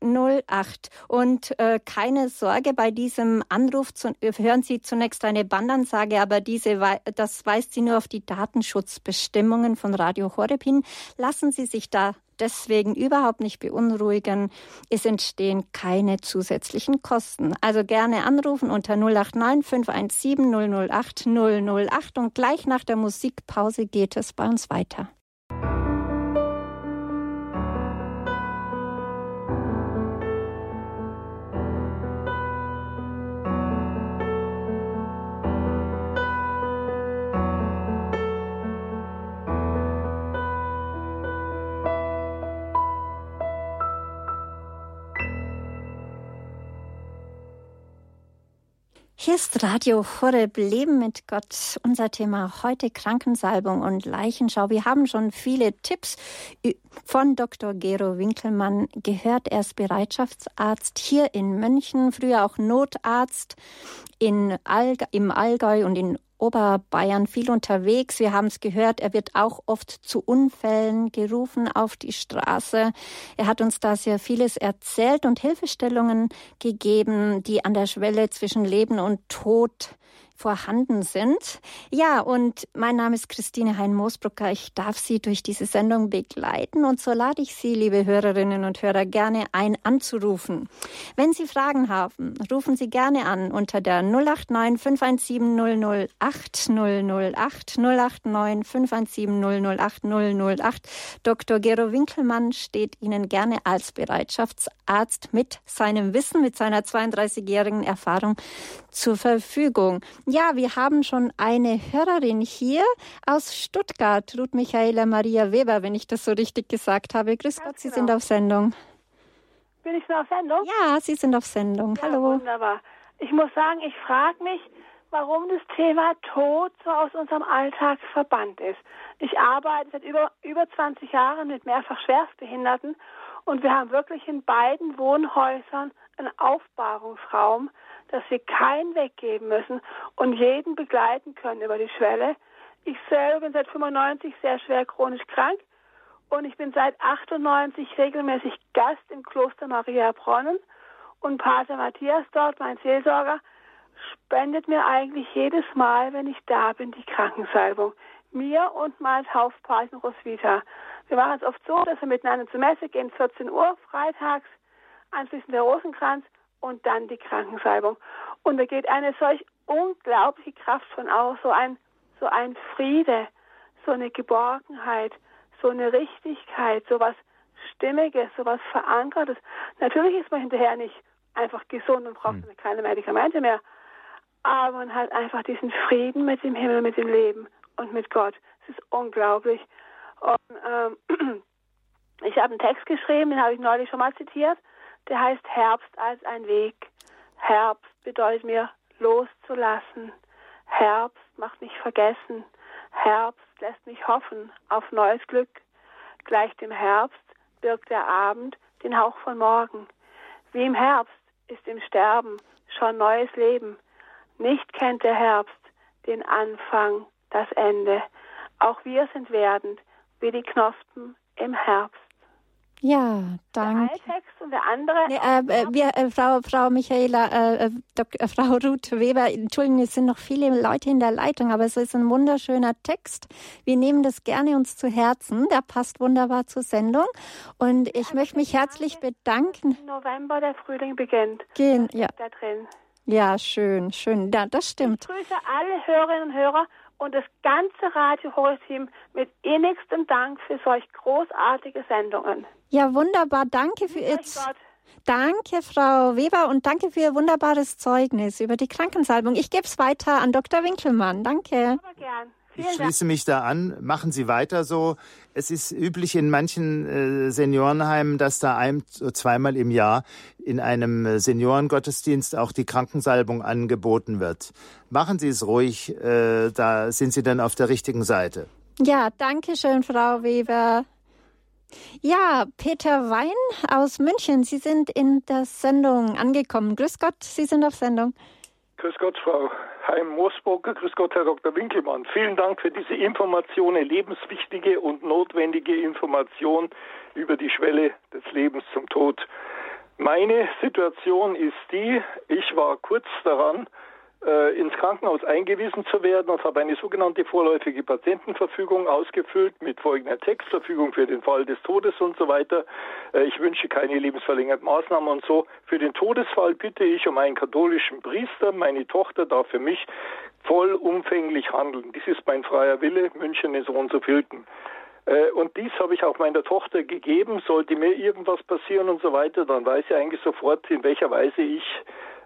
08. Und äh, keine Sorge, bei diesem Anruf zu, hören Sie zunächst eine Bandansage, aber diese, das weist Sie nur auf die Datenschutzbestimmungen von Radio Horeb hin. Lassen Sie sich da deswegen überhaupt nicht beunruhigen. Es entstehen keine zusätzlichen Kosten. Also gerne anrufen unter 089 517 008 008 und gleich nach der Musikpause geht es bei uns weiter. Hier ist Radio Horeb Leben mit Gott. Unser Thema heute Krankensalbung und Leichenschau. Wir haben schon viele Tipps von Dr. Gero Winkelmann gehört. Er ist Bereitschaftsarzt hier in München, früher auch Notarzt in Allg im Allgäu und in Oberbayern viel unterwegs. Wir haben es gehört, er wird auch oft zu Unfällen gerufen auf die Straße. Er hat uns da sehr vieles erzählt und Hilfestellungen gegeben, die an der Schwelle zwischen Leben und Tod vorhanden sind. Ja, und mein Name ist Christine Hein-Moosbrucker. Ich darf Sie durch diese Sendung begleiten und so lade ich Sie, liebe Hörerinnen und Hörer, gerne ein, anzurufen. Wenn Sie Fragen haben, rufen Sie gerne an unter der 089 517 008 008 089 517 008 008. Dr. Gero Winkelmann steht Ihnen gerne als Bereitschaftsarzt mit seinem Wissen, mit seiner 32-jährigen Erfahrung zur Verfügung. Ja, wir haben schon eine Hörerin hier aus Stuttgart, Ruth Michaela Maria Weber, wenn ich das so richtig gesagt habe. Grüß Gott, Sie genau. sind auf Sendung. Bin ich schon auf Sendung? Ja, Sie sind auf Sendung. Ja, Hallo. Wunderbar. Ich muss sagen, ich frage mich, warum das Thema Tod so aus unserem Alltag verbannt ist. Ich arbeite seit über, über 20 Jahren mit mehrfach Schwerstbehinderten und wir haben wirklich in beiden Wohnhäusern einen Aufbahrungsraum, dass wir keinen weggeben müssen und jeden begleiten können über die Schwelle. Ich selber bin seit 95 sehr schwer chronisch krank und ich bin seit 98 regelmäßig Gast im Kloster Maria Bronnen und Pater Matthias dort, mein Seelsorger, spendet mir eigentlich jedes Mal, wenn ich da bin, die Krankensalbung. Mir und mein Taufpaten Roswitha. Wir machen es oft so, dass wir miteinander zur Messe gehen, 14 Uhr freitags, anschließend der Rosenkranz und dann die Krankensalbung. Und da geht eine solch unglaubliche Kraft von aus, so ein, so ein Friede, so eine Geborgenheit, so eine Richtigkeit, so was Stimmiges, so was Verankertes. Natürlich ist man hinterher nicht einfach gesund und braucht hm. keine Medikamente mehr, aber man hat einfach diesen Frieden mit dem Himmel, mit dem Leben und mit Gott. Es ist unglaublich. Und ähm, ich habe einen Text geschrieben, den habe ich neulich schon mal zitiert der heißt Herbst als ein Weg. Herbst bedeutet mir loszulassen. Herbst macht mich vergessen. Herbst lässt mich hoffen auf neues Glück. Gleich dem Herbst birgt der Abend den Hauch von morgen. Wie im Herbst ist im Sterben schon neues Leben. Nicht kennt der Herbst den Anfang, das Ende. Auch wir sind werdend wie die Knospen im Herbst. Ja, danke. Der Text und der andere. Nee, äh, äh, wir, äh, Frau, Frau Michaela, äh, äh Dok, äh, Frau Ruth Weber, Entschuldigung, es sind noch viele Leute in der Leitung, aber es ist ein wunderschöner Text. Wir nehmen das gerne uns zu Herzen. Der passt wunderbar zur Sendung. Und ich ja, möchte mich herzlich bedanken. Im November der Frühling beginnt. Gehen, ja. Da drin. Ja, schön, schön. Ja, das stimmt. Ich grüße alle Hörerinnen und Hörer und das ganze Radio Horror Team mit innigstem Dank für solch großartige Sendungen. Ja, wunderbar. Danke für Ihr Danke, Frau Weber, und danke für Ihr wunderbares Zeugnis über die Krankensalbung. Ich gebe es weiter an Dr. Winkelmann. Danke. Aber gern. Ich schließe mich da an. Machen Sie weiter so. Es ist üblich in manchen äh, Seniorenheimen, dass da ein, zweimal im Jahr in einem äh, Seniorengottesdienst auch die Krankensalbung angeboten wird. Machen Sie es ruhig. Äh, da sind Sie dann auf der richtigen Seite. Ja, danke schön, Frau Weber. Ja, Peter Wein aus München. Sie sind in der Sendung angekommen. Grüß Gott, Sie sind auf Sendung. Grüß Gott, Frau Heim-Moosburger. Grüß Gott, Herr Dr. Winkelmann. Vielen Dank für diese Information, eine lebenswichtige und notwendige Information über die Schwelle des Lebens zum Tod. Meine Situation ist die, ich war kurz daran, äh, ins Krankenhaus eingewiesen zu werden und habe eine sogenannte vorläufige Patientenverfügung ausgefüllt mit folgender Textverfügung für den Fall des Todes und so weiter. Äh, ich wünsche keine lebensverlängernden Maßnahmen und so. Für den Todesfall bitte ich um einen katholischen Priester. Meine Tochter darf für mich vollumfänglich handeln. Dies ist mein freier Wille. München ist so und so vielten. Äh, und dies habe ich auch meiner Tochter gegeben. Sollte mir irgendwas passieren und so weiter, dann weiß sie eigentlich sofort, in welcher Weise ich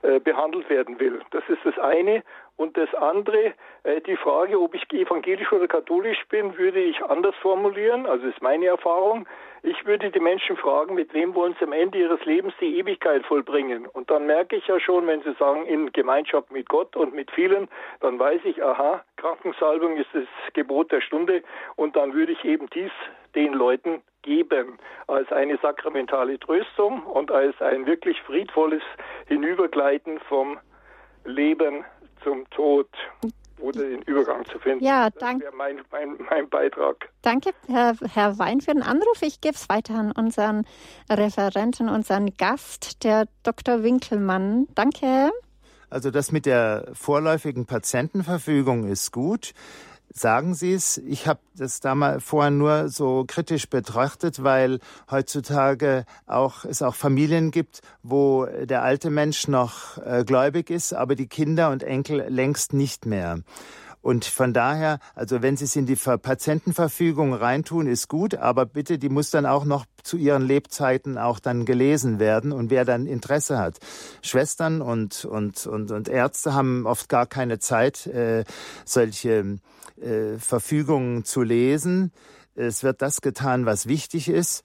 äh, behandelt werden will. Das ist das eine. Und das andere, äh, die Frage, ob ich evangelisch oder katholisch bin, würde ich anders formulieren. Also ist meine Erfahrung. Ich würde die Menschen fragen, mit wem wollen sie am Ende ihres Lebens die Ewigkeit vollbringen? Und dann merke ich ja schon, wenn sie sagen, in Gemeinschaft mit Gott und mit vielen, dann weiß ich, aha, Krankensalbung ist das Gebot der Stunde. Und dann würde ich eben dies den Leuten geben als eine sakramentale Tröstung und als ein wirklich friedvolles Hinübergleiten vom Leben zum Tod oder den Übergang zu finden. Ja, danke. Das wäre mein, mein, mein Beitrag. Danke, Herr, Herr Wein, für den Anruf. Ich gebe es weiter an unseren Referenten, unseren Gast, der Dr. Winkelmann. Danke. Also das mit der vorläufigen Patientenverfügung ist gut. Sagen Sie es, ich habe das damals vorher nur so kritisch betrachtet, weil heutzutage auch es auch Familien gibt, wo der alte Mensch noch äh, gläubig ist, aber die Kinder und Enkel längst nicht mehr. Und von daher, also wenn Sie es in die Patientenverfügung reintun, ist gut, aber bitte, die muss dann auch noch zu ihren Lebzeiten auch dann gelesen werden und wer dann Interesse hat. Schwestern und, und, und, und Ärzte haben oft gar keine Zeit, äh, solche äh, Verfügungen zu lesen. Es wird das getan, was wichtig ist.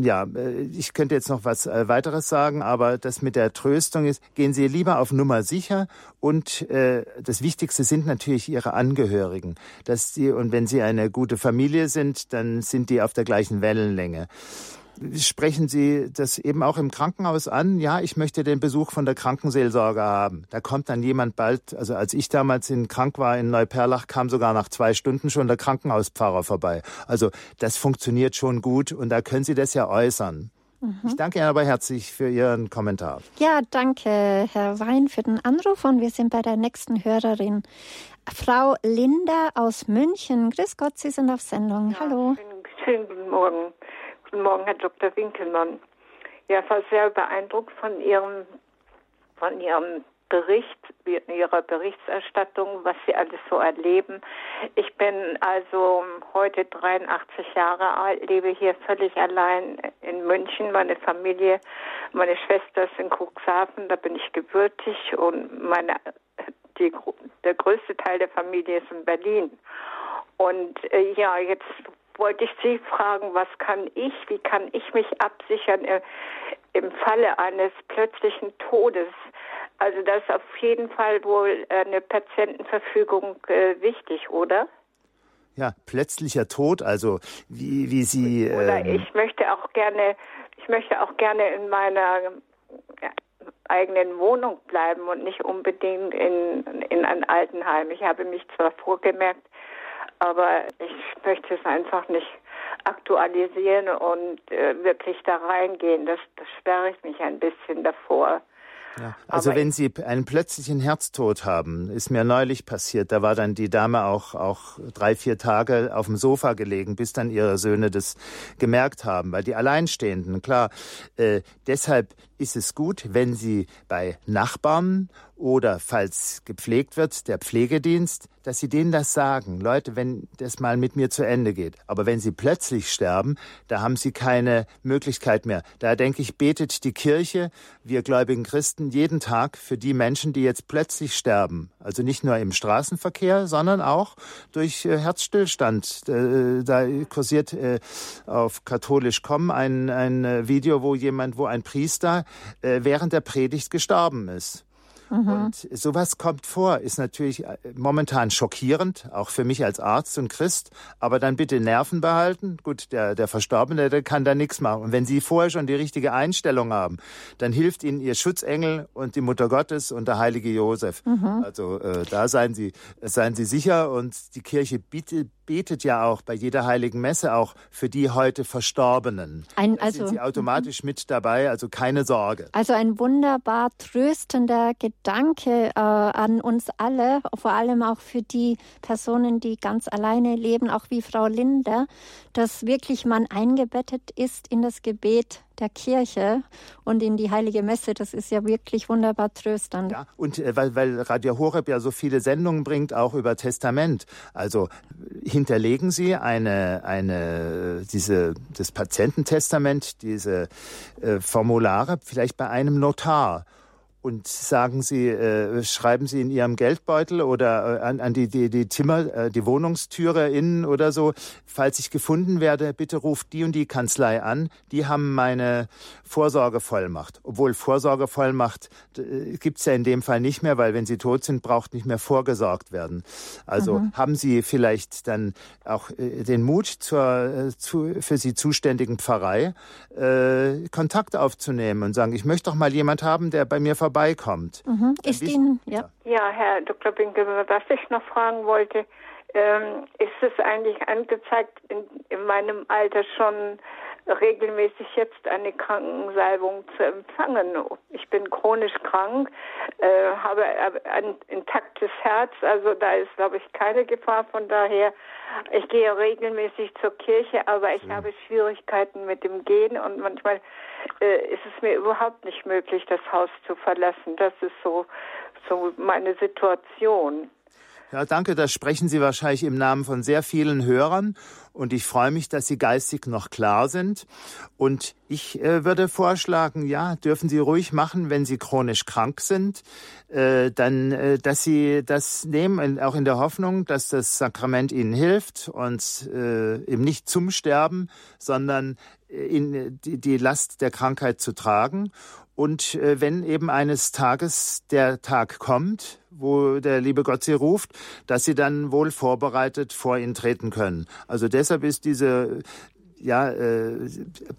Ja, äh, ich könnte jetzt noch was äh, weiteres sagen, aber das mit der Tröstung ist, gehen Sie lieber auf Nummer sicher und äh, das Wichtigste sind natürlich Ihre Angehörigen. Dass Sie, und wenn Sie eine gute Familie sind, dann sind die auf der gleichen Wellenlänge sprechen Sie das eben auch im Krankenhaus an? Ja, ich möchte den Besuch von der Krankenseelsorge haben. Da kommt dann jemand bald, also als ich damals in krank war in Neuperlach, kam sogar nach zwei Stunden schon der Krankenhauspfarrer vorbei. Also das funktioniert schon gut und da können Sie das ja äußern. Mhm. Ich danke Ihnen aber herzlich für Ihren Kommentar. Ja, danke, Herr Wein, für den Anruf und wir sind bei der nächsten Hörerin. Frau Linda aus München. Grüß Gott, Sie sind auf Sendung. Ja, Hallo. Schönen, schönen guten Morgen. Guten Morgen, Herr Dr. Winkelmann. Ja, ich war sehr beeindruckt von Ihrem, von Ihrem Bericht, Ihrer Berichterstattung, was Sie alles so erleben. Ich bin also heute 83 Jahre alt, lebe hier völlig allein in München. Meine Familie, meine Schwester ist in Cuxhaven, da bin ich gebürtig und meine, die, der größte Teil der Familie ist in Berlin. Und äh, ja, jetzt wollte ich Sie fragen, was kann ich, wie kann ich mich absichern im, im Falle eines plötzlichen Todes? Also das ist auf jeden Fall wohl eine Patientenverfügung äh, wichtig, oder? Ja, plötzlicher Tod, also wie, wie Sie. Oder ähm ich möchte auch gerne, ich möchte auch gerne in meiner eigenen Wohnung bleiben und nicht unbedingt in, in ein Altenheim. Ich habe mich zwar vorgemerkt, aber ich möchte es einfach nicht aktualisieren und äh, wirklich da reingehen. Das, das sperre ich mich ein bisschen davor. Ja, also Aber wenn Sie einen plötzlichen Herztod haben, ist mir neulich passiert, da war dann die Dame auch, auch drei, vier Tage auf dem Sofa gelegen, bis dann ihre Söhne das gemerkt haben, weil die Alleinstehenden, klar, äh, deshalb ist es gut, wenn Sie bei Nachbarn oder falls gepflegt wird, der Pflegedienst, dass Sie denen das sagen. Leute, wenn das mal mit mir zu Ende geht. Aber wenn Sie plötzlich sterben, da haben Sie keine Möglichkeit mehr. Da denke ich, betet die Kirche, wir gläubigen Christen, jeden Tag für die Menschen, die jetzt plötzlich sterben. Also nicht nur im Straßenverkehr, sondern auch durch äh, Herzstillstand. Äh, da kursiert äh, auf katholisch.com ein, ein Video, wo jemand, wo ein Priester während der Predigt gestorben ist. Mhm. Und sowas kommt vor, ist natürlich äh, momentan schockierend, auch für mich als Arzt und Christ. Aber dann bitte Nerven behalten. Gut, der, der Verstorbene, der kann da nichts machen. Und wenn Sie vorher schon die richtige Einstellung haben, dann hilft Ihnen Ihr Schutzengel und die Mutter Gottes und der heilige Josef. Mhm. Also äh, da seien Sie, seien Sie sicher. Und die Kirche bietet, betet ja auch bei jeder heiligen Messe auch für die heute Verstorbenen. Ein, also, sind Sie automatisch mit dabei, also keine Sorge. Also ein wunderbar tröstender Gedanke äh, an uns alle, vor allem auch für die Personen, die ganz alleine leben, auch wie Frau Linder, dass wirklich man eingebettet ist in das Gebet der Kirche und in die heilige Messe. Das ist ja wirklich wunderbar tröstend. Ja, und äh, weil, weil Radio Horeb ja so viele Sendungen bringt, auch über Testament. Also hinterlegen Sie eine, eine, diese, das Patiententestament, diese äh, Formulare vielleicht bei einem Notar und sagen Sie, äh, schreiben Sie in Ihrem Geldbeutel oder äh, an, an die, die, die Zimmer, äh, die Wohnungstüre innen oder so, falls ich gefunden werde, bitte ruft die und die Kanzlei an, die haben meine Vorsorgevollmacht. Obwohl Vorsorgevollmacht äh, gibt's ja in dem Fall nicht mehr, weil wenn Sie tot sind, braucht nicht mehr vorgesorgt werden. Also mhm. haben Sie vielleicht dann auch äh, den Mut zur äh, zu, für Sie zuständigen Pfarrei, äh, Kontakt aufzunehmen und sagen, ich möchte doch mal jemand haben, der bei mir vorbei vorbeikommt. Mhm. Ist Ihnen, ja. Ja, Herr Dr. Binkel, was ich noch fragen wollte, ähm, ist es eigentlich angezeigt, in, in meinem Alter schon regelmäßig jetzt eine Krankensalbung zu empfangen. Ich bin chronisch krank, äh, habe ein intaktes Herz, also da ist, glaube ich, keine Gefahr. Von daher, ich gehe regelmäßig zur Kirche, aber ich ja. habe Schwierigkeiten mit dem Gehen und manchmal äh, ist es mir überhaupt nicht möglich, das Haus zu verlassen. Das ist so, so meine Situation. Ja, danke. Da sprechen Sie wahrscheinlich im Namen von sehr vielen Hörern. Und ich freue mich, dass Sie geistig noch klar sind. Und ich äh, würde vorschlagen, ja, dürfen Sie ruhig machen, wenn Sie chronisch krank sind, äh, dann, äh, dass Sie das nehmen, auch in der Hoffnung, dass das Sakrament Ihnen hilft und äh, eben nicht zum Sterben, sondern äh, in die, die Last der Krankheit zu tragen. Und äh, wenn eben eines Tages der Tag kommt, wo der liebe Gott sie ruft, dass sie dann wohl vorbereitet vor ihn treten können. Also deshalb ist diese ja, äh,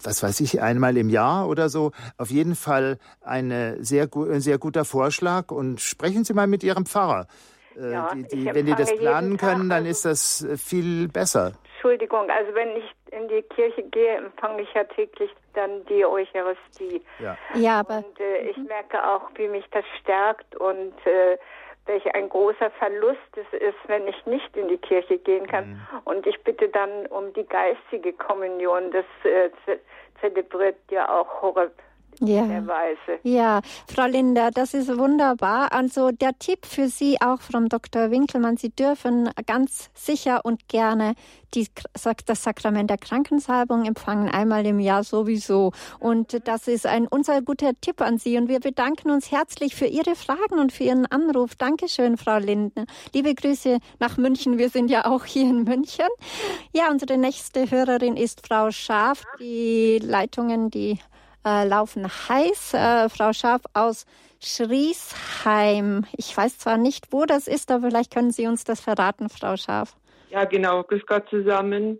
was weiß ich, einmal im Jahr oder so, auf jeden Fall eine sehr, ein sehr guter Vorschlag. Und sprechen Sie mal mit Ihrem Pfarrer. Äh, ja, die, die, wenn die das planen können, dann ist das äh, viel besser. Entschuldigung, also wenn ich in die Kirche gehe, empfange ich ja täglich dann die Eucharistie. Ja, ja aber. Und äh, ich merke auch, wie mich das stärkt und äh, welch ein großer Verlust es ist, wenn ich nicht in die Kirche gehen kann. Mhm. Und ich bitte dann um die geistige Kommunion. Das äh, zelebriert ja auch Horeb ja. Ja, Frau Linder, das ist wunderbar. Also der Tipp für Sie auch vom Dr. Winkelmann, Sie dürfen ganz sicher und gerne die, das Sakrament der Krankensalbung empfangen, einmal im Jahr sowieso. Und das ist ein unser guter Tipp an Sie. Und wir bedanken uns herzlich für Ihre Fragen und für Ihren Anruf. Dankeschön, Frau Lindner. Liebe Grüße nach München. Wir sind ja auch hier in München. Ja, unsere nächste Hörerin ist Frau Schaf. Die Leitungen, die äh, laufen heiß. Äh, Frau Scharf aus Schriesheim. Ich weiß zwar nicht, wo das ist, aber vielleicht können Sie uns das verraten, Frau Scharf. Ja, genau. Grüß Gott zusammen.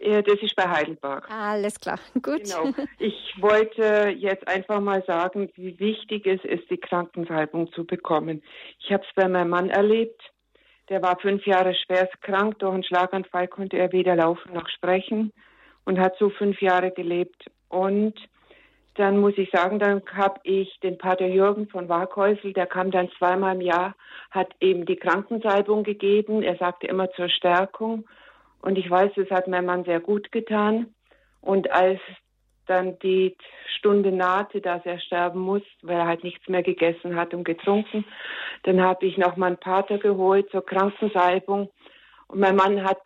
Das ist bei Heidelberg. Alles klar, gut. Genau. Ich wollte jetzt einfach mal sagen, wie wichtig es ist, die Krankensalbung zu bekommen. Ich habe es bei meinem Mann erlebt. Der war fünf Jahre schwerst krank. Durch einen Schlaganfall konnte er weder laufen noch sprechen. und hat so fünf Jahre gelebt. Und dann muss ich sagen, dann habe ich den Pater Jürgen von Waghäusel, der kam dann zweimal im Jahr, hat eben die Krankensalbung gegeben. Er sagte immer zur Stärkung. Und ich weiß, das hat meinem Mann sehr gut getan. Und als dann die Stunde nahte, dass er sterben muss, weil er halt nichts mehr gegessen hat und getrunken, dann habe ich noch meinen Pater geholt zur Krankensalbung. Und mein Mann hat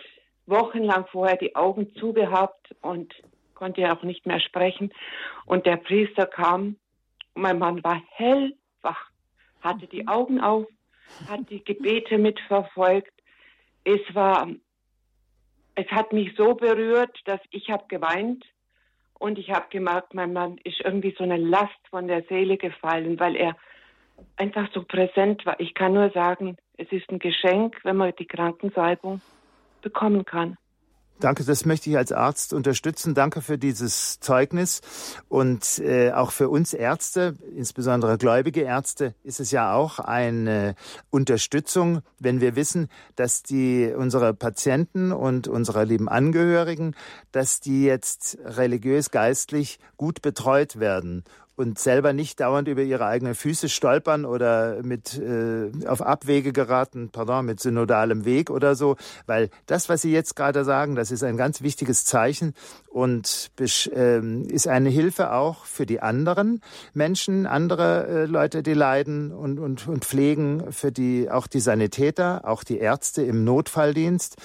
wochenlang vorher die Augen zugehabt und konnte ja auch nicht mehr sprechen. Und der Priester kam und mein Mann war hellwach, hatte die Augen auf, hat die Gebete mitverfolgt. Es war, es hat mich so berührt, dass ich habe geweint und ich habe gemerkt, mein Mann ist irgendwie so eine Last von der Seele gefallen, weil er einfach so präsent war. Ich kann nur sagen, es ist ein Geschenk, wenn man die Krankensalbung bekommen kann. Danke, das möchte ich als Arzt unterstützen. Danke für dieses Zeugnis. Und äh, auch für uns Ärzte, insbesondere gläubige Ärzte, ist es ja auch eine Unterstützung, wenn wir wissen, dass die unsere Patienten und unsere lieben Angehörigen, dass die jetzt religiös, geistlich gut betreut werden und selber nicht dauernd über ihre eigenen Füße stolpern oder mit äh, auf Abwege geraten, pardon, mit synodalem Weg oder so, weil das, was Sie jetzt gerade sagen, das ist ein ganz wichtiges Zeichen und ähm, ist eine Hilfe auch für die anderen Menschen, andere äh, Leute, die leiden und, und, und pflegen, für die auch die Sanitäter, auch die Ärzte im Notfalldienst.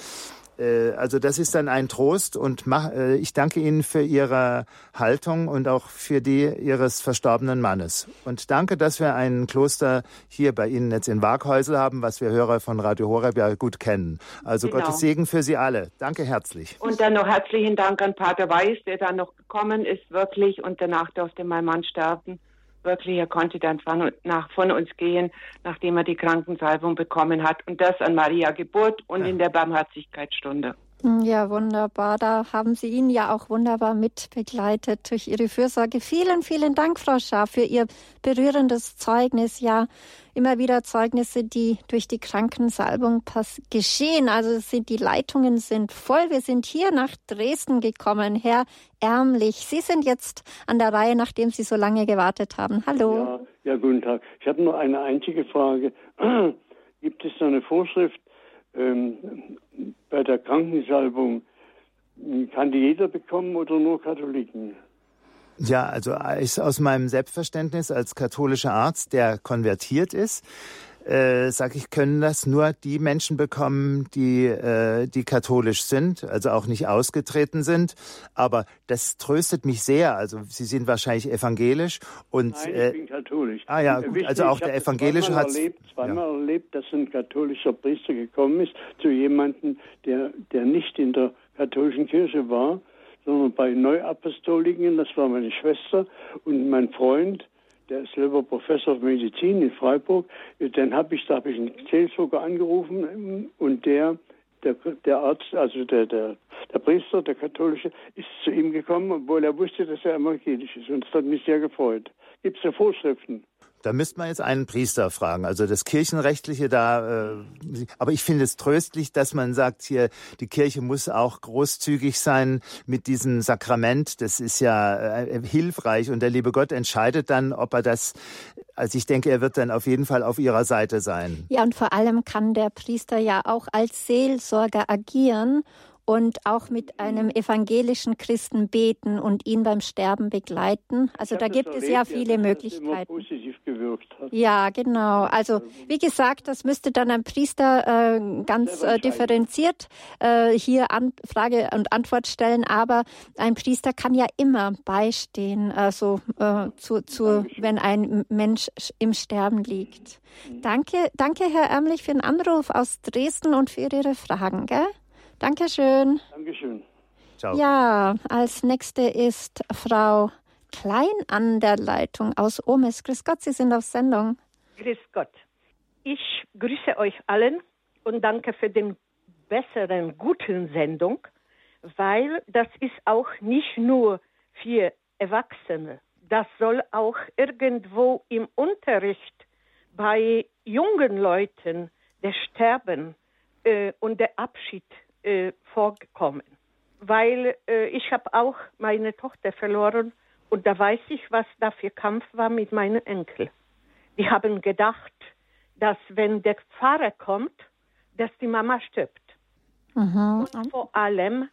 Äh, also das ist dann ein Trost und äh, ich danke Ihnen für Ihre Haltung und auch für die Ihres verstorbenen Mannes. Und danke, dass wir ein Kloster hier bei Ihnen jetzt in Waghäusel haben, was wir Hörer von Radio Horeb ja gut kennen. Also genau. Gottes Segen für Sie alle. Danke herzlich. Und dann noch herzlichen Dank an Pater Weiß, der dann noch gekommen ist, wirklich, und danach durfte mein Mann sterben wirklich, er konnte dann von, nach, von uns gehen, nachdem er die Krankensalbung bekommen hat. Und das an Maria Geburt und ja. in der Barmherzigkeitsstunde. Hm, ja, wunderbar. Da haben Sie ihn ja auch wunderbar mitbegleitet durch Ihre Fürsorge. Vielen, vielen Dank, Frau Schaaf, für Ihr berührendes Zeugnis. Ja, immer wieder Zeugnisse, die durch die Krankensalbung geschehen. Also sind, die Leitungen sind voll. Wir sind hier nach Dresden gekommen. Herr Ärmlich, Sie sind jetzt an der Reihe, nachdem Sie so lange gewartet haben. Hallo. Ja, ja guten Tag. Ich habe nur eine einzige Frage. Gibt es da eine Vorschrift, ähm, bei der Krankensalbung, kann die jeder bekommen oder nur Katholiken? Ja, also ist aus meinem Selbstverständnis als katholischer Arzt, der konvertiert ist, äh, sage ich, können das nur die Menschen bekommen, die, äh, die katholisch sind, also auch nicht ausgetreten sind. Aber das tröstet mich sehr. Also Sie sind wahrscheinlich evangelisch und Nein, ich äh, bin katholisch. Ah ja, gut, also auch der evangelische hat erlebt, zweimal ja. erlebt, dass ein katholischer Priester gekommen ist zu jemandem, der der nicht in der katholischen Kirche war, sondern bei Neuapostoliken. Das war meine Schwester und mein Freund der ist selber Professor für Medizin in Freiburg. Dann habe ich, da habe ich einen Seelsorger angerufen und der, der, der Arzt, also der, der, der Priester, der katholische, ist zu ihm gekommen, obwohl er wusste, dass er evangelisch ist. Und das hat mich sehr gefreut. Gibt es da Vorschriften? Da müsste man jetzt einen Priester fragen. Also das Kirchenrechtliche da, äh, aber ich finde es tröstlich, dass man sagt, hier, die Kirche muss auch großzügig sein mit diesem Sakrament. Das ist ja äh, hilfreich und der liebe Gott entscheidet dann, ob er das, also ich denke, er wird dann auf jeden Fall auf ihrer Seite sein. Ja, und vor allem kann der Priester ja auch als Seelsorger agieren und auch mit einem evangelischen Christen beten und ihn beim Sterben begleiten. Also da gibt es ja viele Möglichkeiten. Ja, genau. Also wie gesagt, das müsste dann ein Priester äh, ganz äh, differenziert äh, hier an, Frage und Antwort stellen. Aber ein Priester kann ja immer beistehen, also zu, zu, wenn ein Mensch im Sterben liegt. Mhm. Danke, danke, Herr Ärmlich, für den Anruf aus Dresden und für Ihre Fragen. Gell? Dankeschön. Dankeschön. Ciao. Ja, als nächste ist Frau Klein an der Leitung aus Omes. Grüß Gott, Sie sind auf Sendung. Grüß Gott. Ich grüße euch allen und danke für den besseren, guten Sendung, weil das ist auch nicht nur für Erwachsene. Das soll auch irgendwo im Unterricht bei jungen Leuten der Sterben äh, und der Abschied äh, vorgekommen. weil äh, ich habe auch meine Tochter verloren und da weiß ich, was da für Kampf war mit meinen Enkel. Die haben gedacht, dass wenn der Pfarrer kommt, dass die Mama stirbt. Mhm. Und vor allem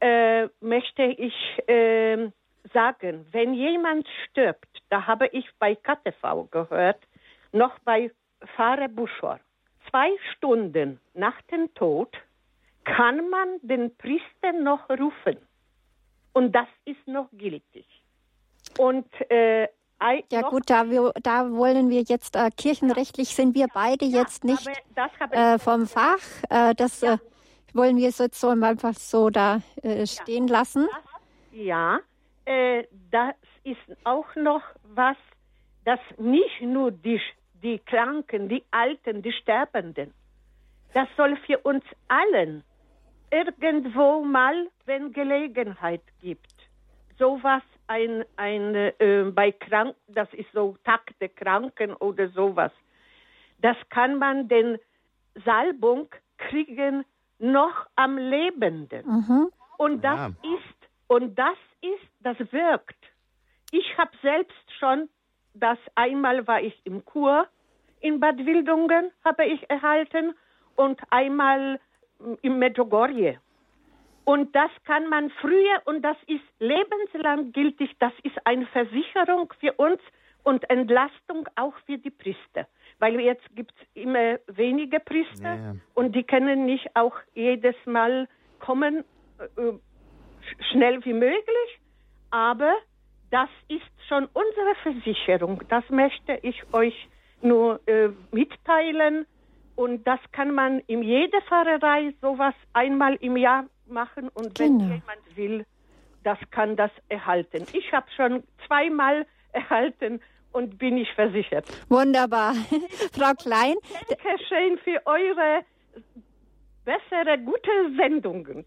äh, möchte ich äh, sagen, wenn jemand stirbt, da habe ich bei KTV gehört, noch bei Pfarrer Buschor, zwei Stunden nach dem Tod kann man den Priester noch rufen. Und das ist noch gültig. Und äh, ja gut, da, wir, da wollen wir jetzt, äh, kirchenrechtlich sind wir beide ja, jetzt nicht äh, vom Fach. Äh, das ja. Äh, wollen wir jetzt so einfach so da äh, stehen lassen. ja, äh, das ist auch noch was, dass nicht nur die, die Kranken, die Alten, die Sterbenden, das soll für uns allen irgendwo mal, wenn Gelegenheit gibt, sowas ein, ein äh, bei Krank, das ist so Tag der Kranken oder sowas. Das kann man den Salbung kriegen noch am Lebenden. Mhm. Und das ja. ist, und das ist, das wirkt. Ich habe selbst schon, das einmal war ich im Kur in Bad Wildungen, habe ich erhalten, und einmal im Medjugorje. Und das kann man früher, und das ist lebenslang gültig, das ist eine Versicherung für uns und Entlastung auch für die Priester. Weil jetzt gibt es immer weniger Priester ja. und die können nicht auch jedes Mal kommen, äh, schnell wie möglich. Aber das ist schon unsere Versicherung. Das möchte ich euch nur äh, mitteilen. Und das kann man in jeder Pfarrerei sowas einmal im Jahr machen. Und genau. wenn jemand will, das kann das erhalten. Ich habe schon zweimal erhalten und bin ich versichert. Wunderbar. Frau Klein. Dankeschön für eure bessere, gute Sendungen.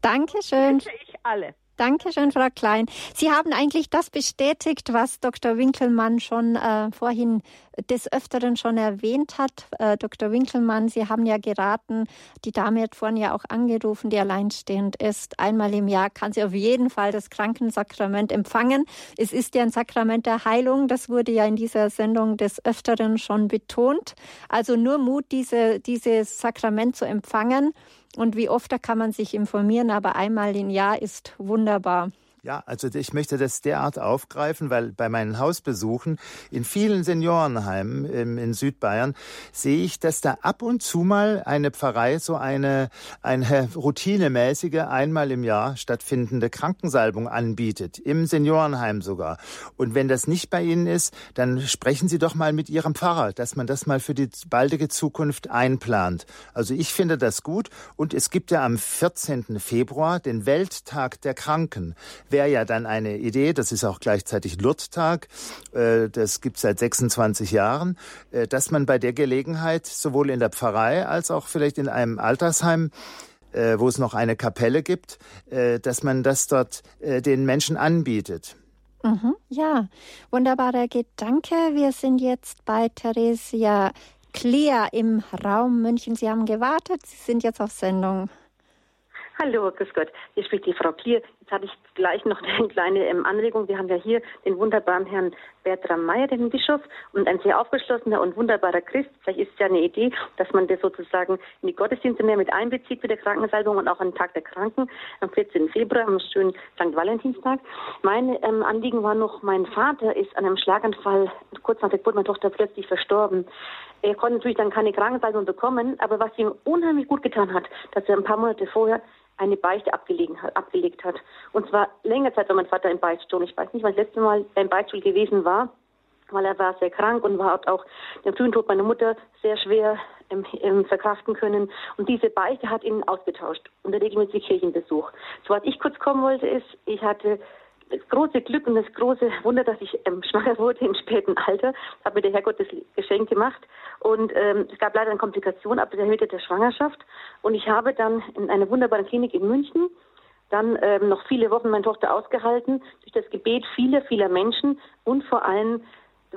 Dankeschön. Wünsche ich alle. Dankeschön, Frau Klein. Sie haben eigentlich das bestätigt, was Dr. Winkelmann schon äh, vorhin des Öfteren schon erwähnt hat. Äh, Dr. Winkelmann, Sie haben ja geraten, die Dame hat vorhin ja auch angerufen, die alleinstehend ist. Einmal im Jahr kann sie auf jeden Fall das Krankensakrament empfangen. Es ist ja ein Sakrament der Heilung. Das wurde ja in dieser Sendung des Öfteren schon betont. Also nur Mut, diese, dieses Sakrament zu empfangen. Und wie oft, da kann man sich informieren, aber einmal im Jahr ist wunderbar. Ja, also ich möchte das derart aufgreifen, weil bei meinen Hausbesuchen in vielen Seniorenheimen in Südbayern sehe ich, dass da ab und zu mal eine Pfarrei so eine, eine routinemäßige, einmal im Jahr stattfindende Krankensalbung anbietet, im Seniorenheim sogar. Und wenn das nicht bei Ihnen ist, dann sprechen Sie doch mal mit Ihrem Pfarrer, dass man das mal für die baldige Zukunft einplant. Also ich finde das gut und es gibt ja am 14. Februar den Welttag der Kranken wäre ja dann eine Idee, das ist auch gleichzeitig Lurttag, äh, das gibt seit 26 Jahren, äh, dass man bei der Gelegenheit sowohl in der Pfarrei als auch vielleicht in einem Altersheim äh, wo es noch eine Kapelle gibt, dass man das dort den Menschen anbietet. Mhm, ja, wunderbarer Gedanke. Wir sind jetzt bei Theresia Clear im Raum München. Sie haben gewartet, Sie sind jetzt auf Sendung. Hallo, grüß Gott. Hier spricht die Frau Klier. Jetzt hatte ich gleich noch eine kleine ähm, Anregung. Wir haben ja hier den wunderbaren Herrn Bertram Meyer, den Bischof, und ein sehr aufgeschlossener und wunderbarer Christ. Vielleicht ist es ja eine Idee, dass man das sozusagen in die Gottesdienste mehr mit einbezieht mit der Krankensalbung und auch am Tag der Kranken am 14. Februar, am schönen St. Valentinstag. Mein ähm, Anliegen war noch, mein Vater ist an einem Schlaganfall kurz nach der Geburt meiner Tochter plötzlich verstorben. Er konnte natürlich dann keine Krankensalbung bekommen, aber was ihm unheimlich gut getan hat, dass er ein paar Monate vorher eine Beichte hat, abgelegt hat. Und zwar länger Zeit war mein Vater im Beichtstuhl. Ich weiß nicht, wann das letzte Mal im Beichtstuhl gewesen war, weil er war sehr krank und war auch den frühen Tod meiner Mutter sehr schwer ähm, ähm, verkraften können. Und diese Beichte hat ihn ausgetauscht unter regelmäßig Kirchenbesuch. So was ich kurz kommen wollte, ist, ich hatte das große Glück und das große Wunder, dass ich ähm, schwanger wurde im späten Alter, habe mir der Herrgott das Geschenk gemacht. Und ähm, es gab leider eine Komplikation ab der Mitte der Schwangerschaft. Und ich habe dann in einer wunderbaren Klinik in München dann ähm, noch viele Wochen meine Tochter ausgehalten. Durch das Gebet vieler, vieler Menschen und vor allem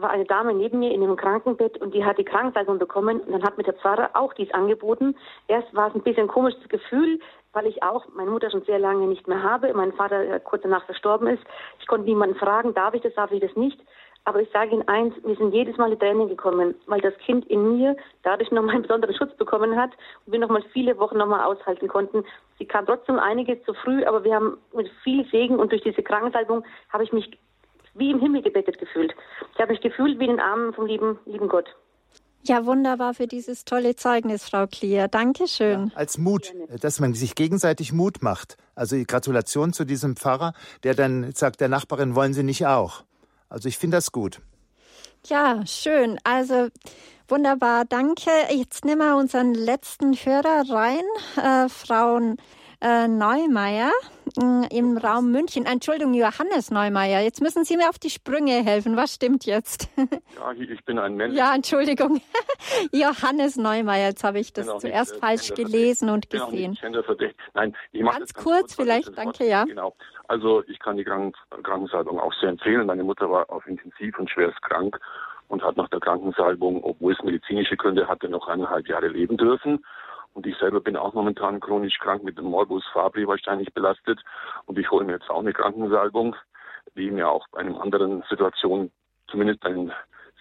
war eine Dame neben mir in einem Krankenbett und die hat die Krankensalbung bekommen und dann hat mir der Pfarrer auch dies angeboten. Erst war es ein bisschen ein komisches Gefühl, weil ich auch meine Mutter schon sehr lange nicht mehr habe, mein Vater kurz danach verstorben ist. Ich konnte niemanden fragen, darf ich das, darf ich das nicht. Aber ich sage Ihnen eins, mir sind jedes Mal die Tränen gekommen, weil das Kind in mir dadurch nochmal einen besonderen Schutz bekommen hat und wir nochmal viele Wochen nochmal aushalten konnten. Sie kam trotzdem einiges zu früh, aber wir haben mit viel Segen und durch diese Krankensalbung habe ich mich wie im Himmel gebettet gefühlt. Ich habe mich gefühlt wie in den Armen vom lieben, lieben Gott. Ja, wunderbar für dieses tolle Zeugnis, Frau Klier. Dankeschön. Ja, als Mut, dass man sich gegenseitig Mut macht. Also Gratulation zu diesem Pfarrer, der dann sagt der Nachbarin, wollen Sie nicht auch? Also ich finde das gut. Ja, schön. Also wunderbar, danke. Jetzt nehmen wir unseren letzten Hörer rein, äh, Frau äh, Neumeier äh, im Raum München. Entschuldigung, Johannes Neumeier. Jetzt müssen Sie mir auf die Sprünge helfen. Was stimmt jetzt? ja, ich bin ein Mensch. Ja, Entschuldigung. Johannes Neumeier. Jetzt habe ich das zuerst nicht, äh, falsch gelesen und gesehen. Nein, ich mache ganz, ganz kurz, kurz vielleicht. Danke, ja. Genau. Also ich kann die Krankensalbung auch sehr empfehlen. Meine Mutter war auf intensiv und schwerst krank und hat nach der Krankensalbung, obwohl es medizinische Gründe hatte, noch eineinhalb Jahre leben dürfen. Und ich selber bin auch momentan chronisch krank mit dem Morbus Fabri wahrscheinlich belastet. Und ich hole mir jetzt auch eine Krankensalbung, die mir auch bei einer anderen Situation zumindest einen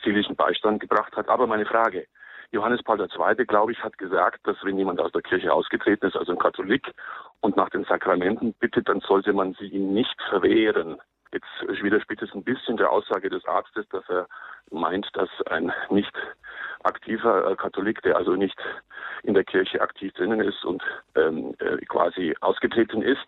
seelischen Beistand gebracht hat. Aber meine Frage, Johannes Paul II., glaube ich, hat gesagt, dass wenn jemand aus der Kirche ausgetreten ist, also ein Katholik, und nach den Sakramenten bittet, dann sollte man sie ihm nicht verwehren. Jetzt widerspricht es ein bisschen der Aussage des Arztes, dass er meint, dass ein nicht aktiver äh, Katholik, der also nicht in der Kirche aktiv drinnen ist und ähm, äh, quasi ausgetreten ist,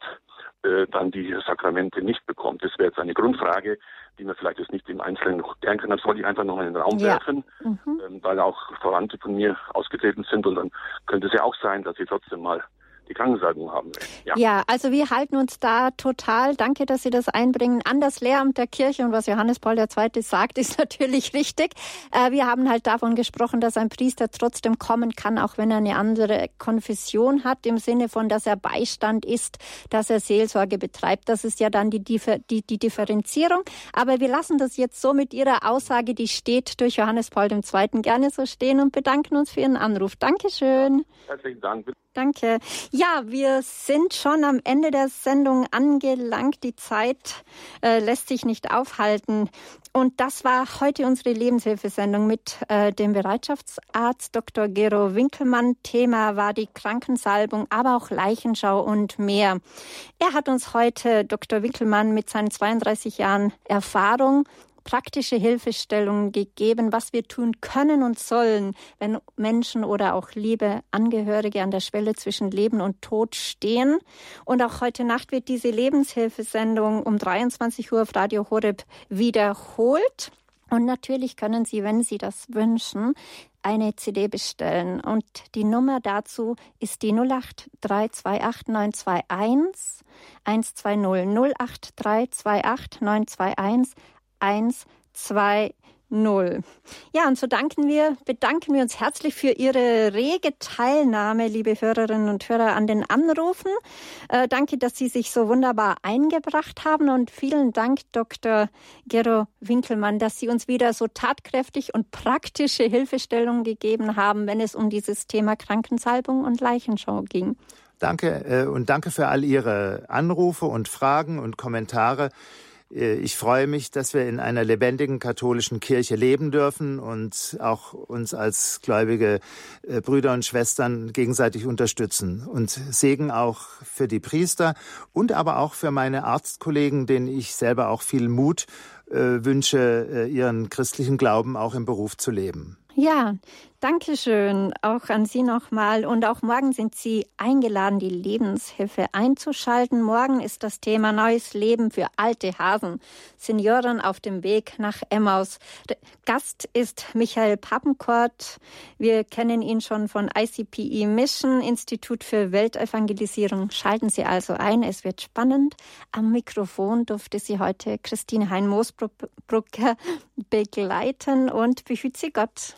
äh, dann die Sakramente nicht bekommt. Das wäre jetzt eine Grundfrage, die man vielleicht jetzt nicht im Einzelnen noch klären kann. Das wollte ich einfach noch in den Raum ja. werfen, mhm. ähm, weil auch Verwandte von mir ausgetreten sind und dann könnte es ja auch sein, dass sie trotzdem mal die Krankensalbung haben will. Ja. ja, also wir halten uns da total, danke, dass Sie das einbringen, an das Lehramt der Kirche und was Johannes Paul II. sagt, ist natürlich richtig. Äh, wir haben halt davon gesprochen, dass ein Priester trotzdem kommen kann, auch wenn er eine andere Konfession hat, im Sinne von, dass er Beistand ist, dass er Seelsorge betreibt. Das ist ja dann die, die, die Differenzierung. Aber wir lassen das jetzt so mit Ihrer Aussage, die steht durch Johannes Paul II. gerne so stehen und bedanken uns für Ihren Anruf. Dankeschön. Herzlichen Dank. Danke. Ja, wir sind schon am Ende der Sendung angelangt. Die Zeit äh, lässt sich nicht aufhalten. Und das war heute unsere Lebenshilfesendung mit äh, dem Bereitschaftsarzt Dr. Gero Winkelmann. Thema war die Krankensalbung, aber auch Leichenschau und mehr. Er hat uns heute, Dr. Winkelmann, mit seinen 32 Jahren Erfahrung praktische Hilfestellungen gegeben, was wir tun können und sollen, wenn Menschen oder auch liebe Angehörige an der Schwelle zwischen Leben und Tod stehen. Und auch heute Nacht wird diese Lebenshilfesendung um 23 Uhr auf Radio Horeb wiederholt. Und natürlich können Sie, wenn Sie das wünschen, eine CD bestellen. Und die Nummer dazu ist die 08328 120 08328 921 1, 2, 0. Ja, und so danken wir, bedanken wir uns herzlich für Ihre rege Teilnahme, liebe Hörerinnen und Hörer, an den Anrufen. Äh, danke, dass Sie sich so wunderbar eingebracht haben und vielen Dank, Dr. Gero Winkelmann, dass Sie uns wieder so tatkräftig und praktische Hilfestellungen gegeben haben, wenn es um dieses Thema Krankensalbung und Leichenschau ging. Danke äh, und danke für all Ihre Anrufe und Fragen und Kommentare. Äh, ich freue mich, dass wir in einer lebendigen katholischen Kirche leben dürfen und auch uns als gläubige äh, Brüder und Schwestern gegenseitig unterstützen. Und Segen auch für die Priester und aber auch für meine Arztkollegen, denen ich selber auch viel Mut äh, wünsche, ihren christlichen Glauben auch im Beruf zu leben. Ja, danke schön. Auch an Sie nochmal. Und auch morgen sind Sie eingeladen, die Lebenshilfe einzuschalten. Morgen ist das Thema Neues Leben für alte Hasen. Senioren auf dem Weg nach Emmaus. Gast ist Michael Pappenkort. Wir kennen ihn schon von ICPE Mission, Institut für Weltevangelisierung. Schalten Sie also ein. Es wird spannend. Am Mikrofon durfte Sie heute Christine Hein-Moosbrucker begleiten und behüt Sie Gott.